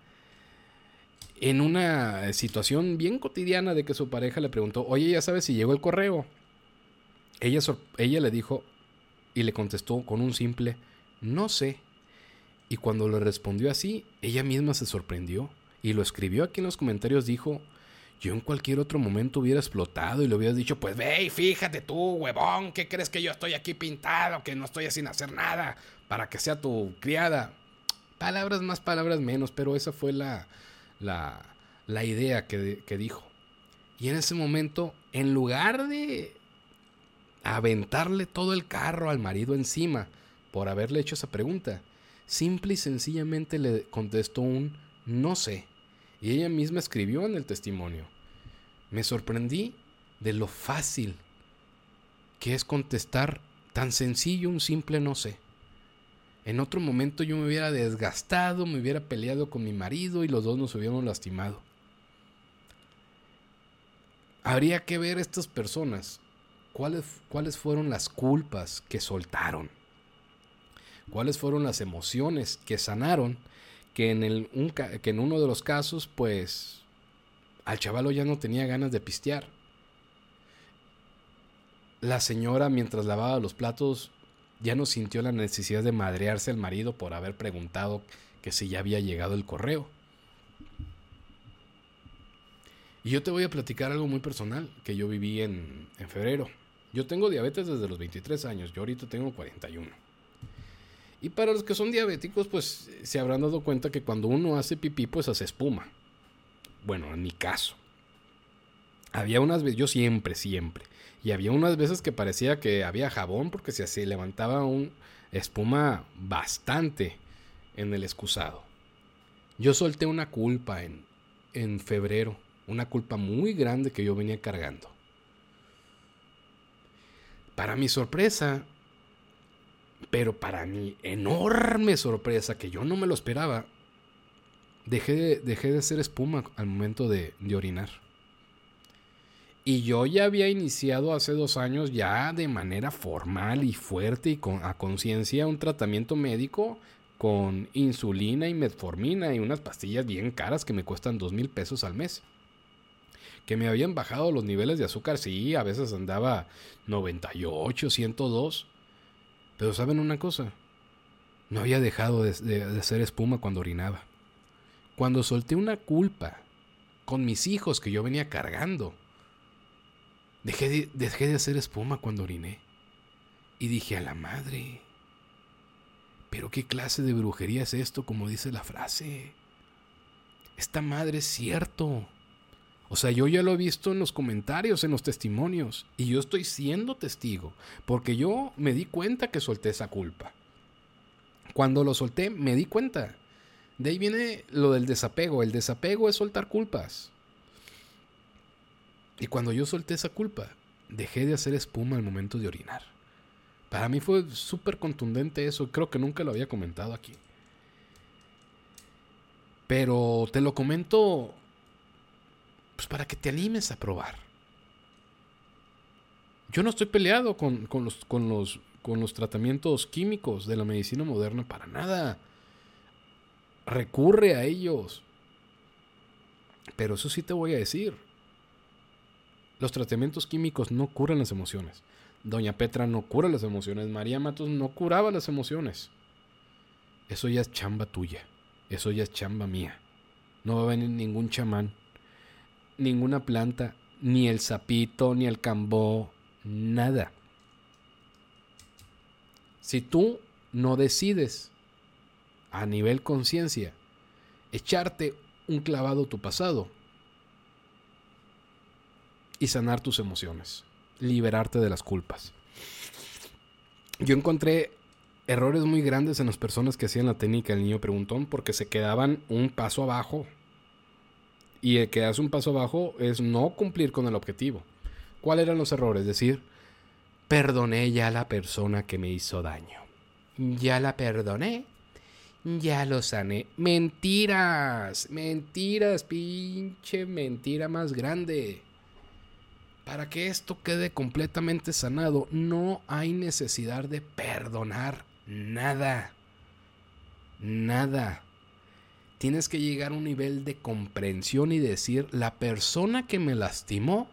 En una situación bien cotidiana de que su pareja le preguntó, oye, ya sabes si llegó el correo. Ella, ella le dijo y le contestó con un simple no sé. Y cuando le respondió así, ella misma se sorprendió. y lo escribió aquí en los comentarios, dijo, yo en cualquier otro momento hubiera explotado y le hubieras dicho, pues ve y fíjate tú, huevón, ¿qué crees que yo estoy aquí pintado, que no estoy sin hacer nada para que sea tu criada? Palabras más, palabras menos, pero esa fue la, la, la idea que, que dijo. Y en ese momento, en lugar de aventarle todo el carro al marido encima por haberle hecho esa pregunta, simple y sencillamente le contestó un no sé y ella misma escribió en el testimonio. Me sorprendí de lo fácil que es contestar tan sencillo un simple no sé. En otro momento yo me hubiera desgastado, me hubiera peleado con mi marido y los dos nos hubiéramos lastimado. Habría que ver estas personas cuáles, cuáles fueron las culpas que soltaron, cuáles fueron las emociones que sanaron que en, el, que en uno de los casos, pues, al chavalo ya no tenía ganas de pistear. La señora, mientras lavaba los platos, ya no sintió la necesidad de madrearse al marido por haber preguntado que si ya había llegado el correo. Y yo te voy a platicar algo muy personal que yo viví en, en febrero. Yo tengo diabetes desde los 23 años, yo ahorita tengo 41. Y para los que son diabéticos, pues se habrán dado cuenta que cuando uno hace pipí, pues hace espuma. Bueno, en mi caso. Había unas veces, yo siempre, siempre. Y había unas veces que parecía que había jabón porque se, levantaba un espuma bastante en el excusado. Yo solté una culpa en, en febrero, una culpa muy grande que yo venía cargando. Para mi sorpresa, pero para mi enorme sorpresa, que yo no me lo esperaba, dejé de, dejé de hacer espuma al momento de, de orinar. Y yo ya había iniciado hace dos años ya de manera formal y fuerte y con, a conciencia un tratamiento médico con insulina y metformina y unas pastillas bien caras que me cuestan dos mil pesos al mes. Que me habían bajado los niveles de azúcar, sí, a veces andaba 98, 102. Pero ¿saben una cosa? No había dejado de, hacer espuma cuando orinaba. Cuando solté una culpa con mis hijos que yo venía cargando, dejé de, dejé de hacer espuma cuando oriné. Y dije a la madre, pero qué clase de brujería es esto, como dice la frase. Esta madre es cierto. O sea, yo ya lo he visto en los comentarios, en los testimonios, y yo estoy siendo testigo, porque yo me di cuenta que solté esa culpa. Cuando lo solté, me di cuenta. De ahí viene lo del desapego. El desapego es soltar culpas. Y cuando yo solté esa culpa, dejé de hacer espuma al momento de orinar. Para mí fue súper contundente eso. Creo que nunca lo había comentado aquí. Pero te lo comento pues para que te animes a probar. Yo no estoy peleado con, los, con, los, con los tratamientos químicos de la medicina moderna para nada. Recurre a ellos. Pero eso sí te voy a decir. Los tratamientos químicos no curan las emociones. Doña Petra no cura las emociones. María Matos no curaba las emociones. Eso ya es chamba tuya. Eso ya es chamba mía. No va a venir ningún chamán ninguna planta, ni el sapito, ni el cambó, nada. Si tú no decides a nivel conciencia echarte un clavado a tu pasado y sanar tus emociones, liberarte de las culpas. Yo encontré errores muy grandes en las personas que hacían la técnica del niño preguntón porque se quedaban un paso abajo y el que hace un paso abajo es no cumplir con el objetivo. ¿Cuáles eran los errores? Decir, perdoné ya a la persona que me hizo daño. Ya la perdoné. Ya lo sané. Mentiras. Mentiras. Pinche mentira más grande. Para que esto quede completamente sanado, no hay necesidad de perdonar nada. Nada tienes que llegar a un nivel de comprensión y decir, la persona que me lastimó,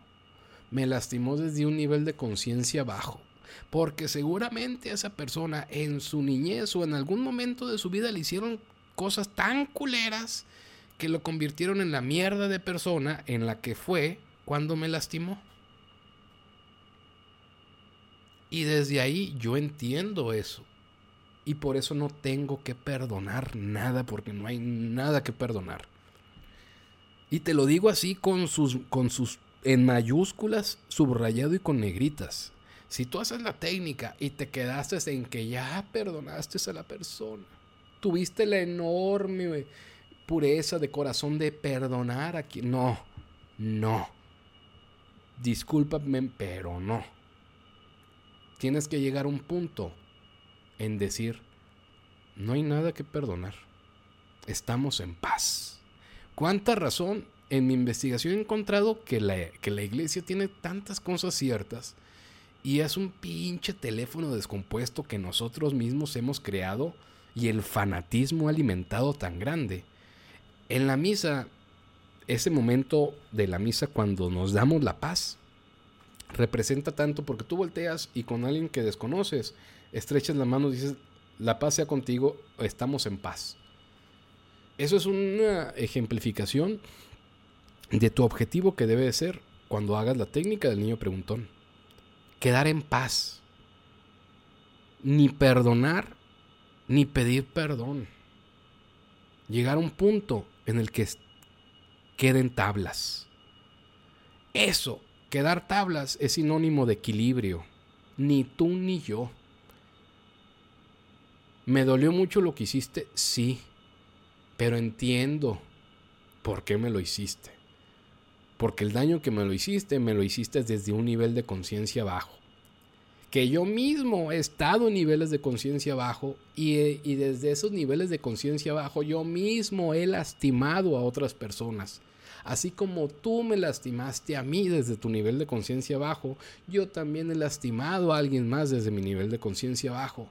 me lastimó desde un nivel de conciencia bajo. Porque seguramente esa persona en su niñez o en algún momento de su vida le hicieron cosas tan culeras que lo convirtieron en la mierda de persona en la que fue cuando me lastimó. Y desde ahí yo entiendo eso. Y por eso no tengo que perdonar nada, porque no hay nada que perdonar. Y te lo digo así con sus, con sus en mayúsculas, subrayado y con negritas. Si tú haces la técnica y te quedaste en que ya perdonaste a la persona, tuviste la enorme pureza de corazón de perdonar a quien... No, no. Discúlpame, pero no. Tienes que llegar a un punto en decir, no hay nada que perdonar. Estamos en paz. ¿Cuánta razón? En mi investigación he encontrado que la, que la iglesia tiene tantas cosas ciertas y es un pinche teléfono descompuesto que nosotros mismos hemos creado y el fanatismo alimentado tan grande. En la misa, ese momento de la misa cuando nos damos la paz, representa tanto porque tú volteas y con alguien que desconoces, estrechas la mano y dices, la paz sea contigo, estamos en paz. Eso es una ejemplificación de tu objetivo que debe ser cuando hagas la técnica del niño preguntón quedar en paz. Ni perdonar, ni pedir perdón. Llegar a un punto en el que queden tablas. Eso, quedar tablas, es sinónimo de equilibrio. Ni tú ni yo. ¿Me dolió mucho lo que hiciste? Sí. Pero entiendo por qué me lo hiciste. Porque el daño que me lo hiciste, me lo hiciste desde un nivel de conciencia bajo. Que yo mismo he estado en niveles de conciencia bajo y, y, desde esos niveles de conciencia bajo yo mismo he lastimado a otras personas. Así como tú me lastimaste a mí desde tu nivel de conciencia bajo, yo también he lastimado a alguien más desde mi nivel de conciencia bajo.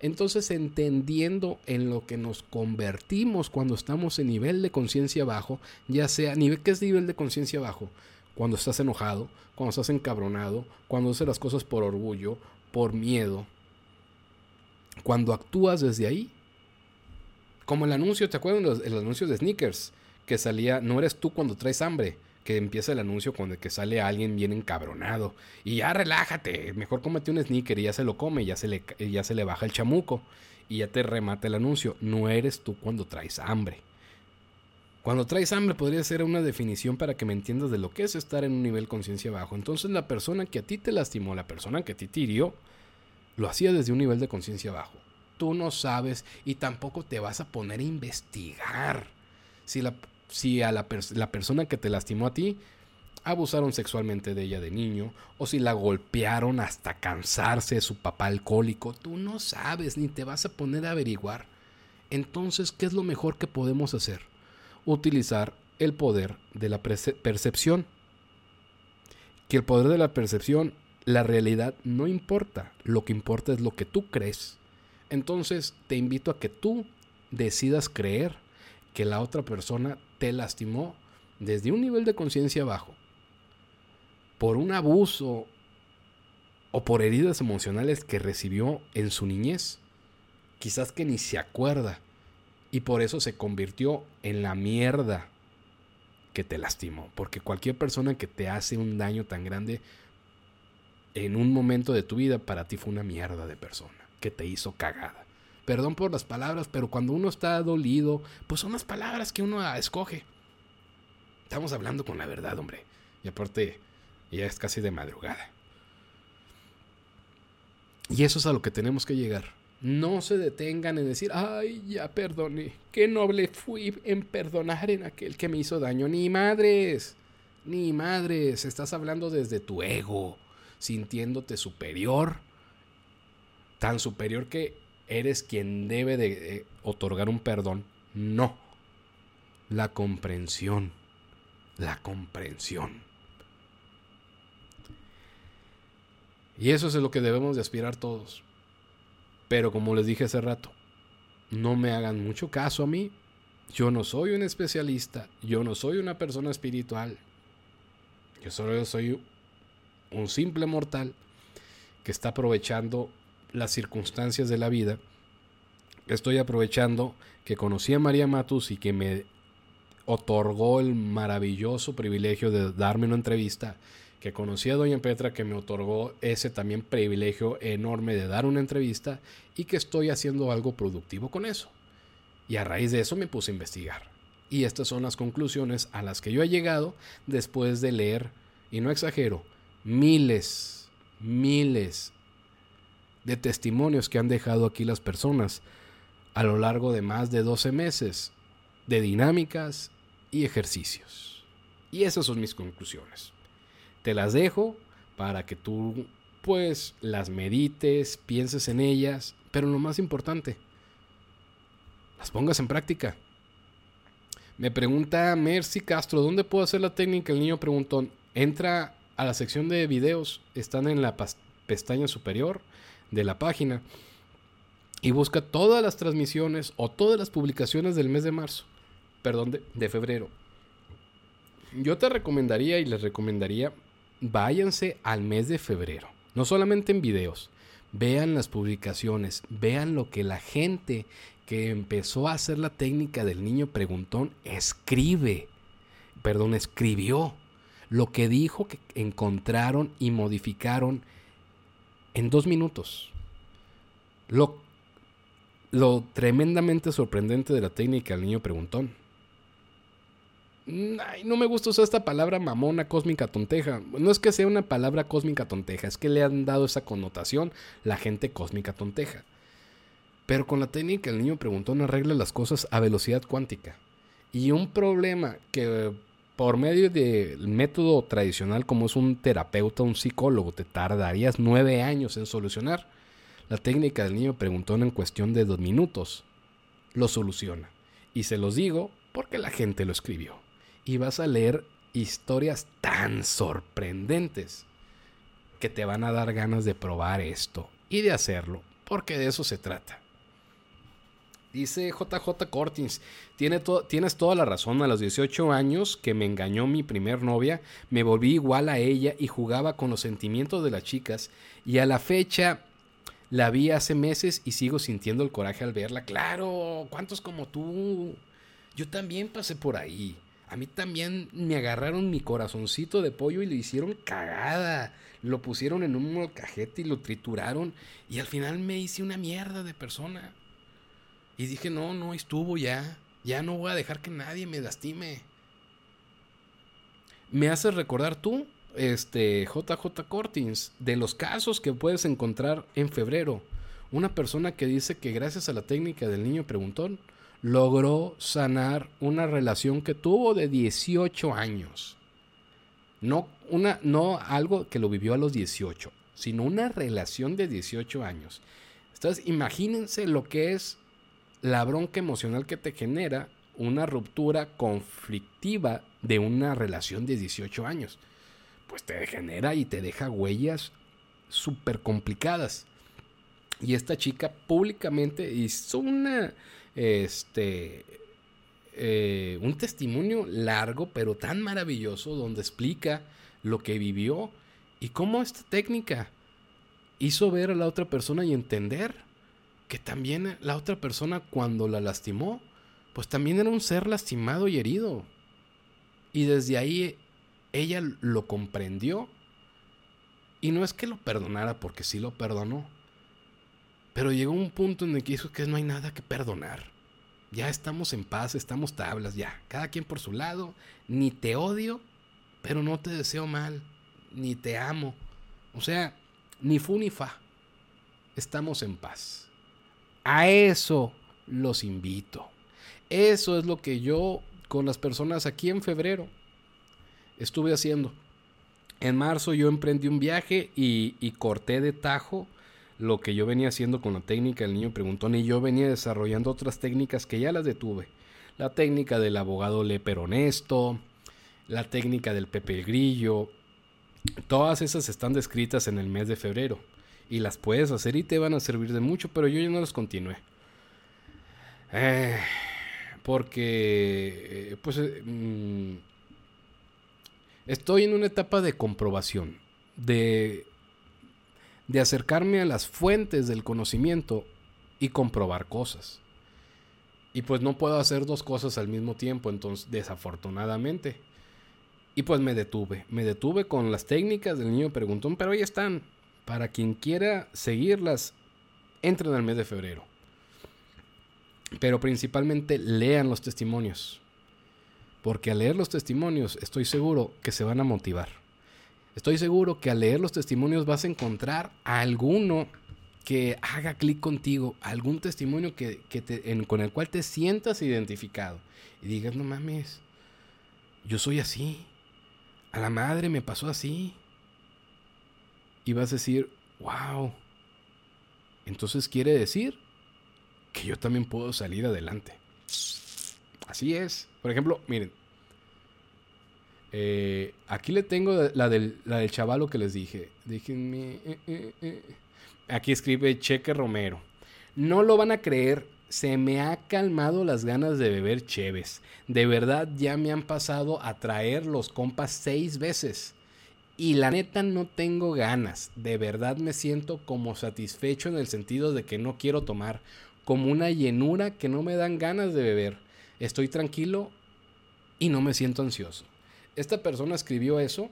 Entonces, entendiendo en lo que nos convertimos cuando estamos en nivel de conciencia bajo, ya sea, nivel, ¿qué es nivel de conciencia bajo? Cuando estás enojado, cuando estás encabronado, cuando haces las cosas por orgullo, por miedo. Cuando actúas desde ahí. Como el anuncio, ¿te acuerdas? El anuncio de sneakers, que salía, no eres tú cuando traes hambre, que empieza el anuncio con que sale alguien bien encabronado. Y ya relájate, mejor cómete un sneaker y ya se lo come, ya se le, ya se le baja el chamuco. Y ya te remata el anuncio. No eres tú cuando traes hambre. Cuando traes hambre podría ser una definición para que me entiendas de lo que es estar en un nivel conciencia bajo. Entonces la persona que a ti te lastimó, la persona que a ti te hirió, lo hacía desde un nivel de conciencia bajo. Tú no sabes y tampoco te vas a poner a investigar si la si a la, la persona que te lastimó a ti abusaron sexualmente de ella de niño, o si la golpearon hasta cansarse de su papá alcohólico, tú no sabes ni te vas a poner a averiguar. Entonces, ¿qué es lo mejor que podemos hacer? Utilizar el poder de la percepción. Que el poder de la percepción, la realidad no importa, lo que importa es lo que tú crees. Entonces, te invito a que tú decidas creer que la otra persona lastimó desde un nivel de conciencia bajo, por un abuso o por heridas emocionales que recibió en su niñez, quizás que ni se acuerda, y por eso se convirtió en la mierda que te lastimó, porque cualquier persona que te hace un daño tan grande en un momento de tu vida para ti fue una mierda de persona que te hizo cagada. Perdón por las palabras, pero cuando uno está dolido, pues son las palabras que uno escoge. Estamos hablando con la verdad, hombre. Y aparte, ya es casi de madrugada. Y eso es a lo que tenemos que llegar. No se detengan en decir, ay, ya perdoné. Qué noble fui en perdonar en aquel que me hizo daño. Ni madres, ni madres. Estás hablando desde tu ego, sintiéndote superior. Tan superior que eres quien debe de eh, otorgar un perdón. No. La comprensión. La comprensión. Y eso es lo que debemos de aspirar todos. Pero como les dije hace rato, no me hagan mucho caso a mí. Yo no soy un especialista. Yo no soy una persona espiritual. Yo solo soy un simple mortal que está aprovechando las circunstancias de la vida, estoy aprovechando que conocí a María Matus y que me otorgó el maravilloso privilegio de darme una entrevista, que conocí a Doña Petra, que me otorgó ese también privilegio enorme de dar una entrevista y que estoy haciendo algo productivo con eso. Y a raíz de eso me puse a investigar. Y estas son las conclusiones a las que yo he llegado después de leer, y no exagero, miles, miles de testimonios que han dejado aquí las personas a lo largo de más de 12 meses de dinámicas y ejercicios. Y esas son mis conclusiones. Te las dejo para que tú pues las medites, pienses en ellas, pero lo más importante, las pongas en práctica. Me pregunta Mercy Castro, ¿dónde puedo hacer la técnica? El niño preguntó, entra a la sección de videos, están en la pestaña superior de la página y busca todas las transmisiones o todas las publicaciones del mes de marzo, perdón, de, febrero. Yo te recomendaría y les recomendaría, váyanse al mes de febrero, no solamente en videos, vean las publicaciones, vean lo que la gente que empezó a hacer la técnica del niño preguntón escribe, perdón, escribió. Lo que dijo que encontraron y modificaron en dos minutos. Lo, lo tremendamente sorprendente de la técnica del niño preguntón. Ay, no me gusta usar esta palabra mamona cósmica tonteja. No es que sea una palabra cósmica tonteja, es que le han dado esa connotación la gente cósmica tonteja. Pero con la técnica el niño preguntón arregla las cosas a velocidad cuántica. Y un problema que por medio del método tradicional como es un terapeuta, un psicólogo, te tardarías nueve años en solucionar. La técnica del niño preguntón en cuestión de dos minutos lo soluciona. Y se los digo porque la gente lo escribió. Y vas a leer historias tan sorprendentes que te van a dar ganas de probar esto y de hacerlo, porque de eso se trata. Dice JJ Cortins, Tiene tienes toda la razón, a los 18 años que me engañó mi primer novia, me volví igual a ella y jugaba con los sentimientos de las chicas y a la fecha la vi hace meses y sigo sintiendo el coraje al verla. Claro, ¿cuántos como tú? Yo también pasé por ahí. A mí también me agarraron mi corazoncito de pollo y le hicieron cagada. Lo pusieron en un molcajete y lo trituraron y al final me hice una mierda de persona. Y dije, no, no, estuvo ya. Ya no voy a dejar que nadie me lastime. Me haces recordar tú, este, JJ Cortins, de los casos que puedes encontrar en febrero. Una persona que dice que gracias a la técnica del niño preguntón, logró sanar una relación que tuvo de 18 años. No, una, no algo que lo vivió a los 18, sino una relación de 18 años. Entonces, imagínense lo que es la bronca emocional que te genera una ruptura conflictiva de una relación de 18 años. Pues te genera y te deja huellas súper complicadas. Y esta chica públicamente hizo una, este, eh, un testimonio largo, pero tan maravilloso, donde explica lo que vivió y cómo esta técnica hizo ver a la otra persona y entender que también la otra persona cuando la lastimó, pues también era un ser lastimado y herido. Y desde ahí ella lo comprendió. Y no es que lo perdonara porque sí lo perdonó. Pero llegó un punto en el que dijo que no hay nada que perdonar. Ya estamos en paz, estamos tablas, ya. Cada quien por su lado. Ni te odio, pero no te deseo mal. Ni te amo. O sea, ni fu ni fa. Estamos en paz. A eso los invito. Eso es lo que yo con las personas aquí en febrero estuve haciendo. En marzo yo emprendí un viaje y, corté de tajo lo que yo venía haciendo con la técnica del niño preguntón y yo venía desarrollando otras técnicas que ya las detuve. La técnica del abogado leper honesto, la técnica del Pepe el Grillo, todas esas están descritas en el mes de febrero y las puedes hacer y te van a servir de mucho, pero yo ya no las continué. Eh, porque, eh, pues, eh, mm, estoy en una etapa de comprobación, de, de acercarme a las fuentes del conocimiento y comprobar cosas. Y pues no puedo hacer dos cosas al mismo tiempo, entonces desafortunadamente. Y pues me detuve, me detuve con las técnicas del niño preguntón, pero ahí están. Para quien quiera seguirlas, entren al mes de febrero. Pero principalmente lean los testimonios. Porque al leer los testimonios estoy seguro que se van a motivar. Estoy seguro que al leer los testimonios vas a encontrar a alguno que haga clic contigo, algún testimonio que, con el cual te sientas identificado y digas, no mames, yo soy así, a la madre me pasó así. Y vas a decir, wow, entonces quiere decir que yo también puedo salir adelante. Así es. Por ejemplo, miren. Eh, aquí le tengo la del, la del chavalo que les dije. Déjenme. Eh, eh, aquí escribe Cheque Romero. No lo van a creer. Se me ha calmado las ganas de beber cheves. De verdad ya me han pasado a traer los compas seis veces. Y la neta no tengo ganas. De verdad me siento como satisfecho en el sentido de que no quiero tomar. Como una llenura que no me dan ganas de beber estoy tranquilo y no me siento ansioso. Esta persona escribió eso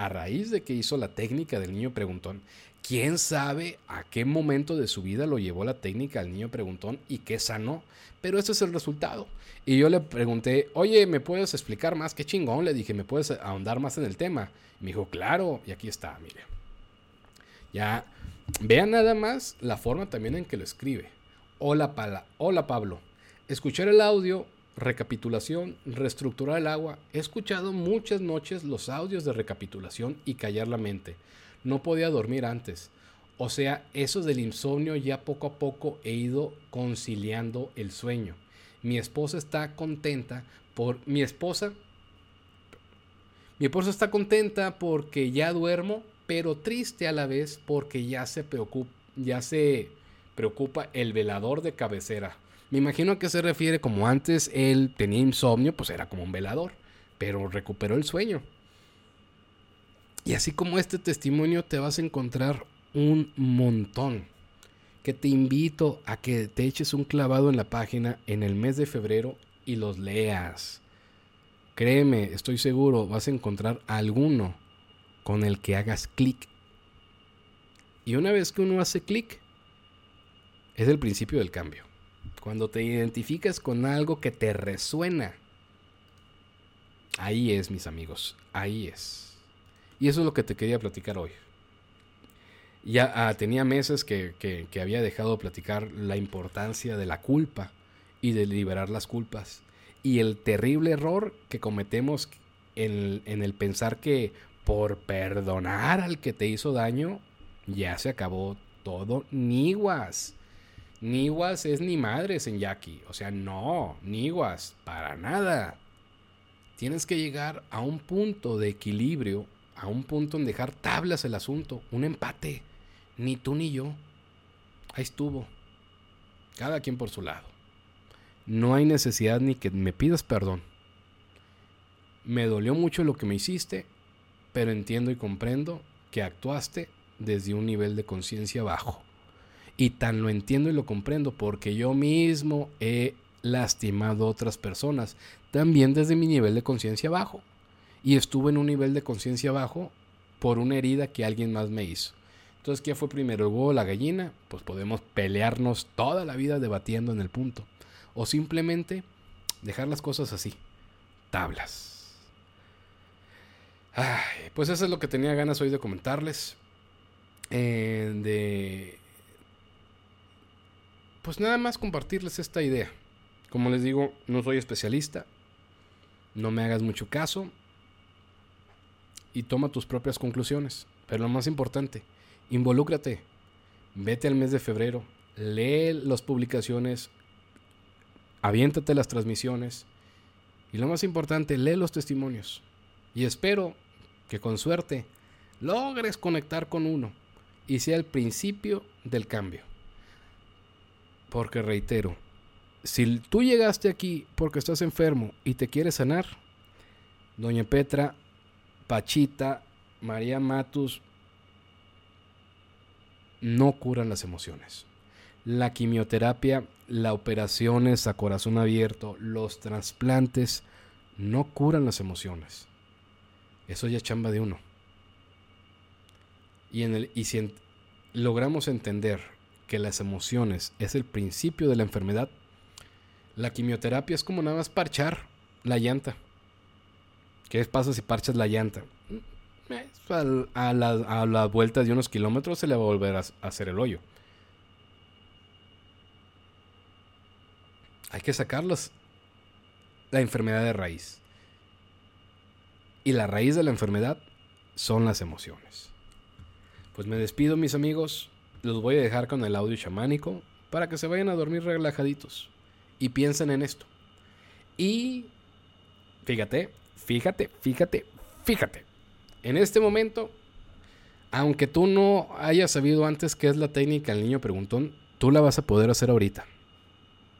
a raíz de que hizo la técnica del niño preguntón. ¿Quién sabe a qué momento de su vida lo llevó la técnica del niño preguntón y qué sanó? Pero ese es el resultado. Y yo le pregunté, oye, ¿me puedes explicar más? Qué chingón. Le dije, ¿me puedes ahondar más en el tema? Y me dijo, claro. Y aquí está, mire. Ya, vean nada más la forma también en que lo escribe. Hola, Pala. Hola, Pablo. Escuchar el audio, recapitulación, reestructurar el agua. He escuchado muchas noches los audios de recapitulación y callar la mente. No podía dormir antes. O sea, eso del insomnio ya poco a poco he ido conciliando el sueño. Mi esposa está contenta por mi esposa mi esposa está contenta porque ya duermo, pero triste a la vez porque ya se preocupa, ya se preocupa el velador de cabecera. Me imagino a qué se refiere como antes él tenía insomnio, pues era como un velador, pero recuperó el sueño. Y así como este testimonio te vas a encontrar un montón. Que te invito a que te eches un clavado en la página en el mes de febrero y los leas. Créeme, estoy seguro, vas a encontrar alguno con el que hagas clic. Y una vez que uno hace clic, es el principio del cambio. Cuando te identificas con algo que te resuena. Ahí es, mis amigos. Ahí es. Y eso es lo que te quería platicar hoy. Ya ah, tenía meses que, había dejado de platicar la importancia de la culpa y de liberar las culpas. Y el terrible error que cometemos en, en el pensar que por perdonar al que te hizo daño, ya se acabó todo. Niguas. Niwas es ni madres en Yaqui. O sea, no, Niwas, para nada. Tienes que llegar a un punto de equilibrio, a un punto en dejar tablas el asunto, un empate. Ni tú ni yo. Ahí estuvo. Cada quien por su lado. No hay necesidad ni que me pidas perdón. Me dolió mucho lo que me hiciste, pero entiendo y comprendo que actuaste desde un nivel de conciencia bajo. Y tan lo entiendo y lo comprendo porque yo mismo he lastimado a otras personas, también desde mi nivel de conciencia bajo. Y estuve en un nivel de conciencia bajo por una herida que alguien más me hizo. Entonces, ¿qué fue primero, el huevo o la gallina? Pues podemos pelearnos toda la vida debatiendo en el punto. O simplemente dejar las cosas así. Tablas. pues eso es lo que tenía ganas hoy de comentarles. Eh, de pues nada más compartirles esta idea. Como les digo, no soy especialista, no me hagas mucho caso y toma tus propias conclusiones. Pero lo más importante, involúcrate, vete al mes de febrero, lee las publicaciones, aviéntate las transmisiones y lo más importante, lee los testimonios. Y espero que con suerte logres conectar con uno y sea el principio del cambio. Porque reitero, si tú llegaste aquí porque estás enfermo y te quieres sanar, Doña Petra, Pachita, María Matus, no curan las emociones. La quimioterapia, las operaciones a corazón abierto, los trasplantes no curan las emociones. Eso ya chamba de uno. Y, en el, y si logramos entender que las emociones es el principio de la enfermedad, la quimioterapia es como nada más parchar la llanta. ¿Qué pasa si parchas la llanta? Mm, a, la, a vuelta de unos kilómetros se le va a volver a hacer el hoyo. Hay que sacarlos la enfermedad de raíz. Y la raíz de la enfermedad son las emociones. Pues me despido mis amigos, los voy a dejar con el audio chamánico para que se vayan a dormir relajaditos y piensen en esto. Y fíjate, fíjate, fíjate, fíjate. En este momento, aunque tú no hayas sabido antes qué es la técnica del niño preguntón, tú la vas a poder hacer ahorita.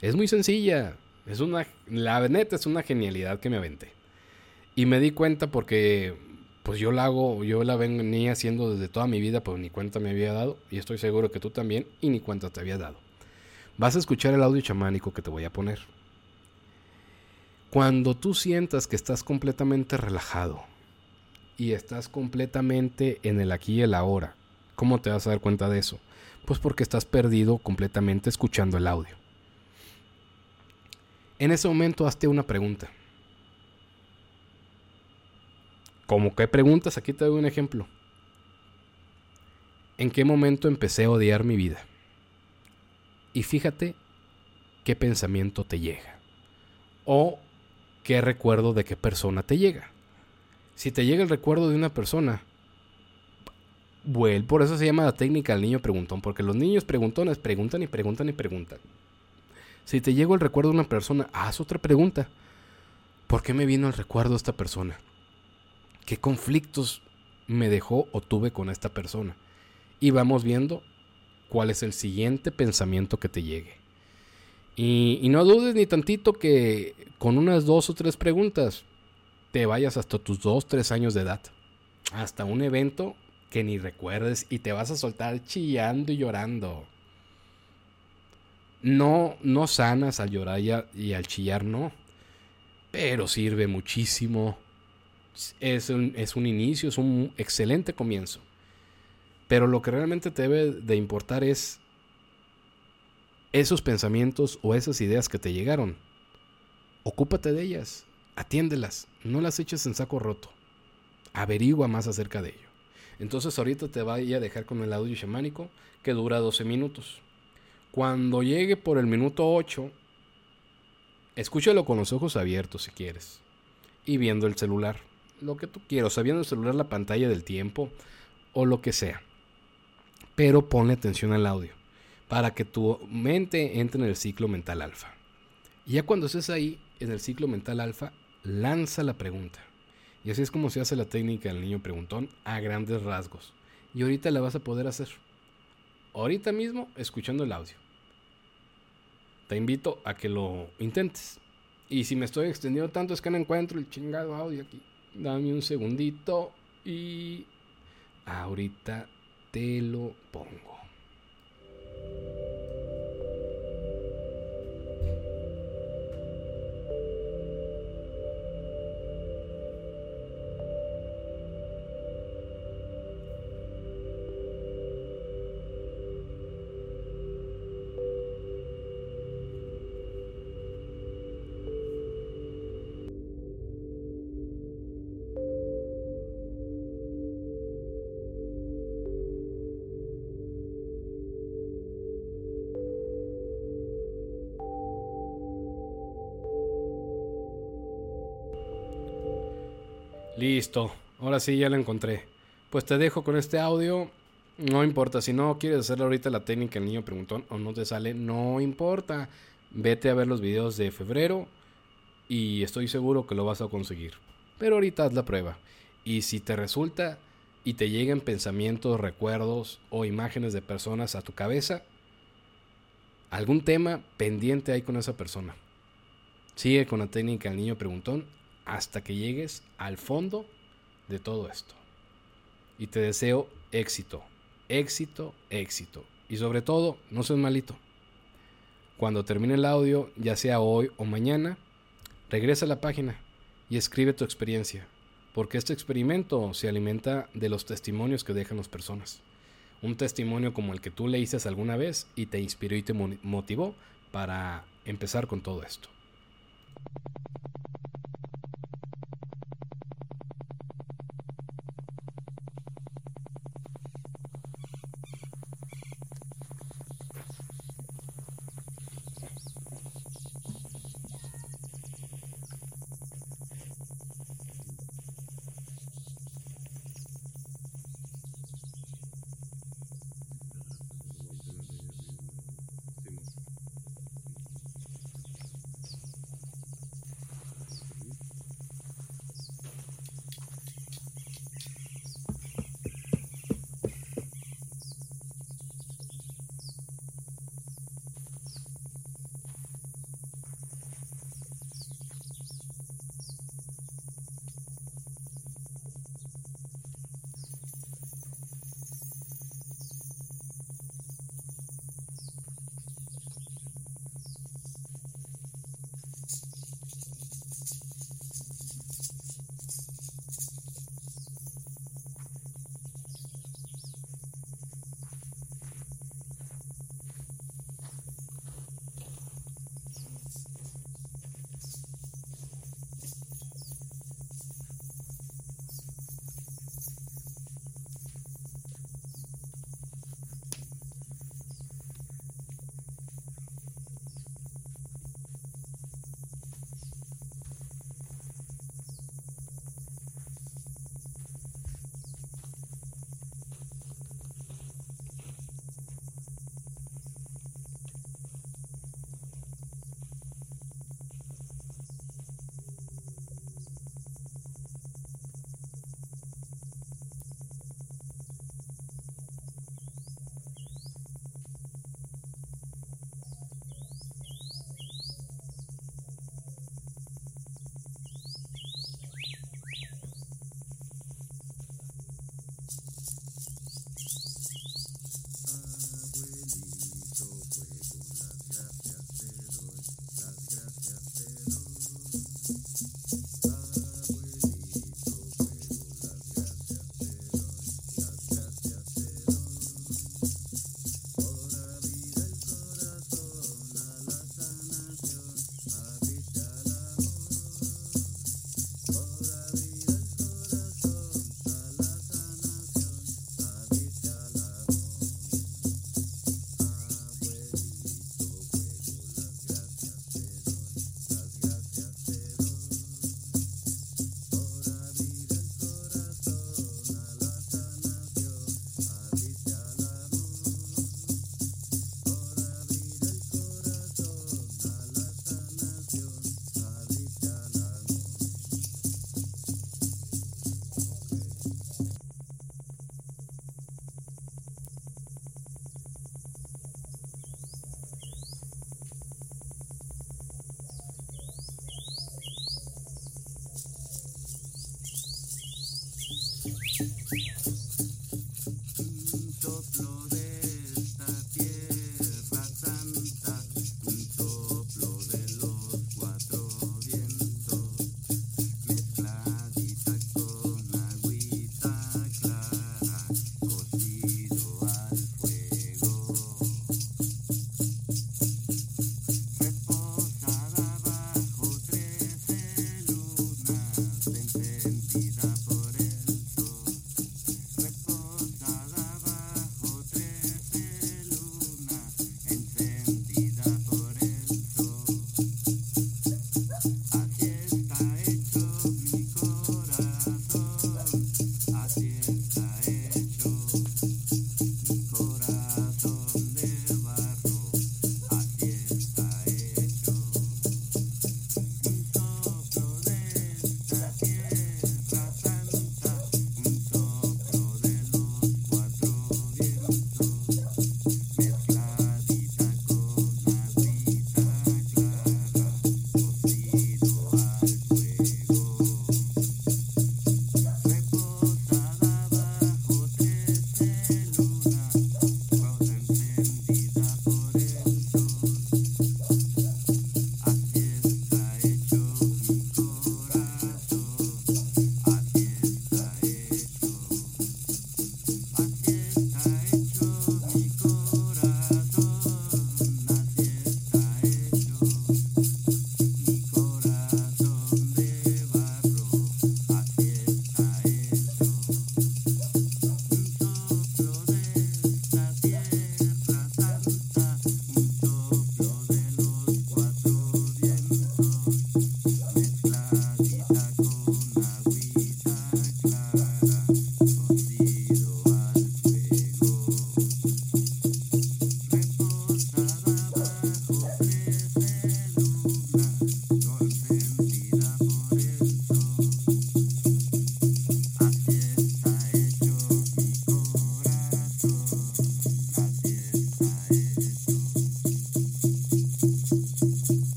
Es muy sencilla. Es una, la neta es una genialidad que me aventé. Y me di cuenta porque pues yo la hago, yo la venía haciendo desde toda mi vida, pues ni cuenta me había dado. Y estoy seguro que tú también, y ni cuenta te había dado. Vas a escuchar el audio chamánico que te voy a poner. Cuando tú sientas que estás completamente relajado y estás completamente en el aquí y el ahora, ¿cómo te vas a dar cuenta de eso? Pues porque estás perdido completamente escuchando el audio. En ese momento hazte una pregunta. ¿Cómo qué preguntas? Aquí te doy un ejemplo. ¿En qué momento empecé a odiar mi vida? Y fíjate qué pensamiento te llega. O qué recuerdo de qué persona te llega. Si te llega el recuerdo de una persona, bueno, por eso se llama la técnica del niño preguntón, porque los niños preguntones preguntan y preguntan y preguntan. Si te llegó el recuerdo de una persona, haz otra pregunta. ¿Por qué me vino el recuerdo de esta persona? ¿Qué conflictos me dejó o tuve con esta persona? Y vamos viendo cuál es el siguiente pensamiento que te llegue. Y, no dudes ni tantito que con unas dos o tres preguntas te vayas hasta tus dos, tres años de edad. Hasta un evento que ni recuerdes y te vas a soltar chillando y llorando. No, no sanas al llorar y, al chillar, no. Pero sirve muchísimo. Es un, es un inicio, es un excelente comienzo. Pero lo que realmente te debe de importar es esos pensamientos o esas ideas que te llegaron. Ocúpate de ellas, atiéndelas, no las eches en saco roto. Averigua más acerca de ello. Entonces ahorita te voy a dejar con el audio chamánico que dura 12 minutos. Cuando llegue por el minuto 8, escúchalo con los ojos abiertos si quieres. Y viendo el celular. Lo que tú quieras. O viendo el celular la pantalla del tiempo. O lo que sea. Pero ponle atención al audio. Para que tu mente entre en el ciclo mental alfa. Y ya cuando estés ahí, en el ciclo mental alfa, lanza la pregunta. Y así es como se hace la técnica del niño preguntón a grandes rasgos. Y ahorita la vas a poder hacer ahorita mismo escuchando el audio. Te invito a que lo intentes. Y si me estoy extendiendo tanto es que no encuentro el chingado audio aquí. Dame un segundito y ahorita te lo pongo. Listo, ahora sí ya lo encontré. Pues te dejo con este audio. No importa, si no quieres hacerle ahorita la técnica el niño preguntón o no te sale, no importa. Vete a ver los videos de febrero y estoy seguro que lo vas a conseguir. Pero ahorita haz la prueba. Y si te resulta y te llegan pensamientos, recuerdos o imágenes de personas a tu cabeza, algún tema pendiente hay con esa persona. Sigue con la técnica el niño preguntón hasta que llegues al fondo de todo esto. Y te deseo éxito, éxito, éxito. Y sobre todo, no seas malito. Cuando termine el audio, ya sea hoy o mañana, regresa a la página y escribe tu experiencia, porque este experimento se alimenta de los testimonios que dejan las personas. Un testimonio como el que tú leíste alguna vez y te inspiró y te motivó para empezar con todo esto.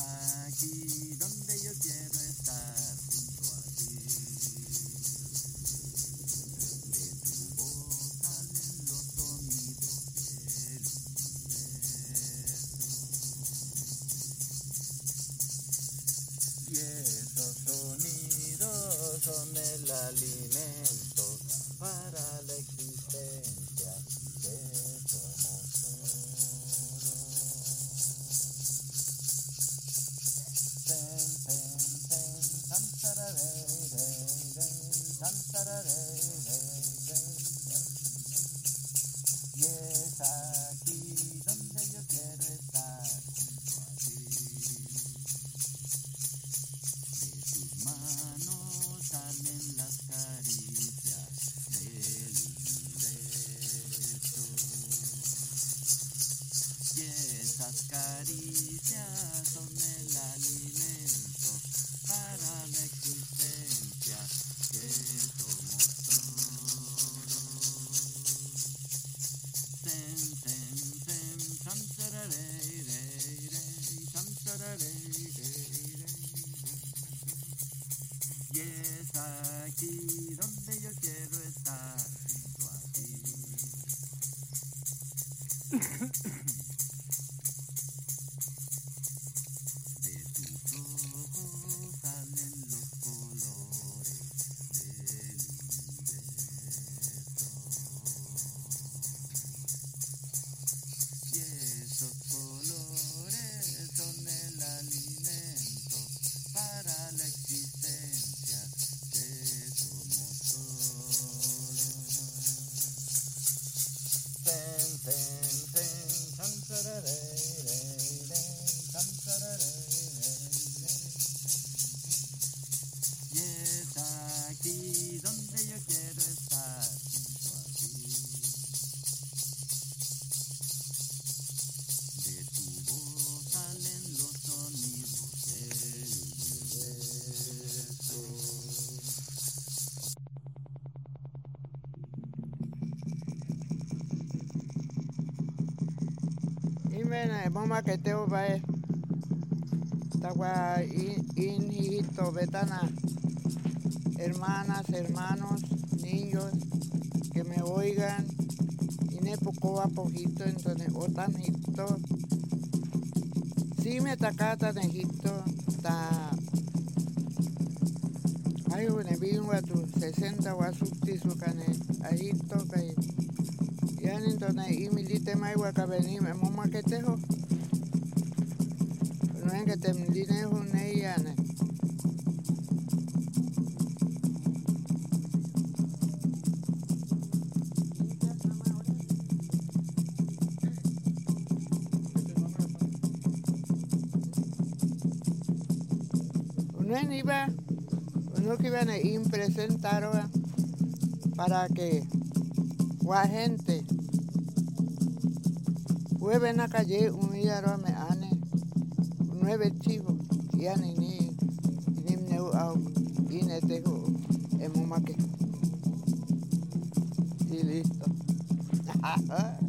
aquí donde yo quiero. Mena mama que te bae tawa in hijito betana hermanas hermanos niños que me oigan. Y ne poco a poquito entonces o tan hito si me atacata en Egipto ta ay ne vino a tu 60 wa subti su cane Egipto que yan entonces y milite mai wa kabeni me mama que te ho no en que te milite ho ne yane uno iba uno que iban a impresentar para que la gente. Hueve na calle un día me ane. Nueve chivos y ane ni ni neu au y ne tejo en maque. Y listo.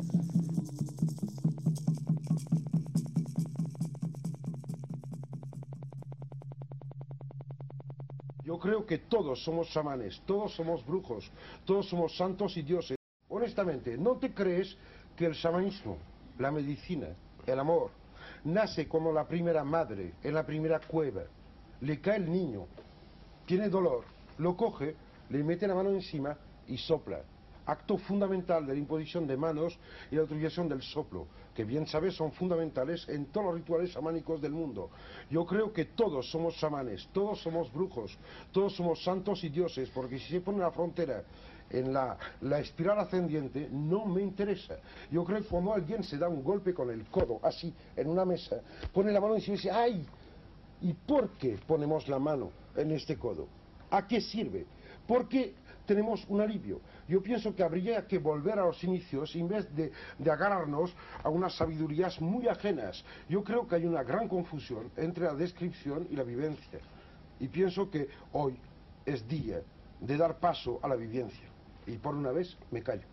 Yo creo que todos somos chamanes, todos somos brujos, todos somos santos y dioses. ¿No te crees que el chamanismo, la medicina, el amor, nace como la primera madre en la primera cueva? Le cae el niño, tiene dolor, lo coge, le mete la mano encima y sopla. Acto fundamental de la imposición de manos y la utilización del soplo, que bien sabes son fundamentales en todos los rituales chamánicos del mundo. Yo creo que todos somos chamanes, todos somos brujos, todos somos santos y dioses, porque si se pone la frontera en la, la espiral ascendiente, no me interesa. Yo creo que cuando alguien se da un golpe con el codo, así, en una mesa, pone la mano y dice, ¡ay! ¿Y por qué ponemos la mano en este codo? ¿A qué sirve? Porque tenemos un alivio. Yo pienso que habría que volver a los inicios en vez de, de, agarrarnos a unas sabidurías muy ajenas. Yo creo que hay una gran confusión entre la descripción y la vivencia. Y pienso que hoy es día de dar paso a la vivencia. Y por una vez me callo.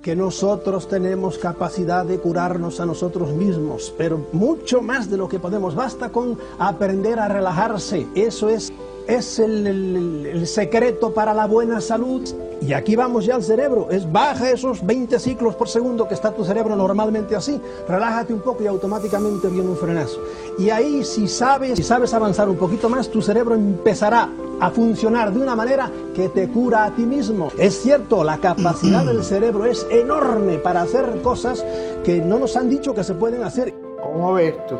Que nosotros tenemos capacidad de curarnos a nosotros mismos, pero mucho más de lo que podemos. Basta con aprender a relajarse. Eso es es el, el- el secreto para la buena salud. Y aquí vamos ya al cerebro. Es baja esos 20 ciclos por segundo que está tu cerebro normalmente así. Relájate un poco y automáticamente viene un frenazo. Y ahí si sabes, si sabes avanzar un poquito más, tu cerebro empezará a funcionar de una manera que te cura a ti mismo. Es cierto, la capacidad del cerebro es enorme para hacer cosas que no nos han dicho que se pueden hacer. ¿Cómo ves tú?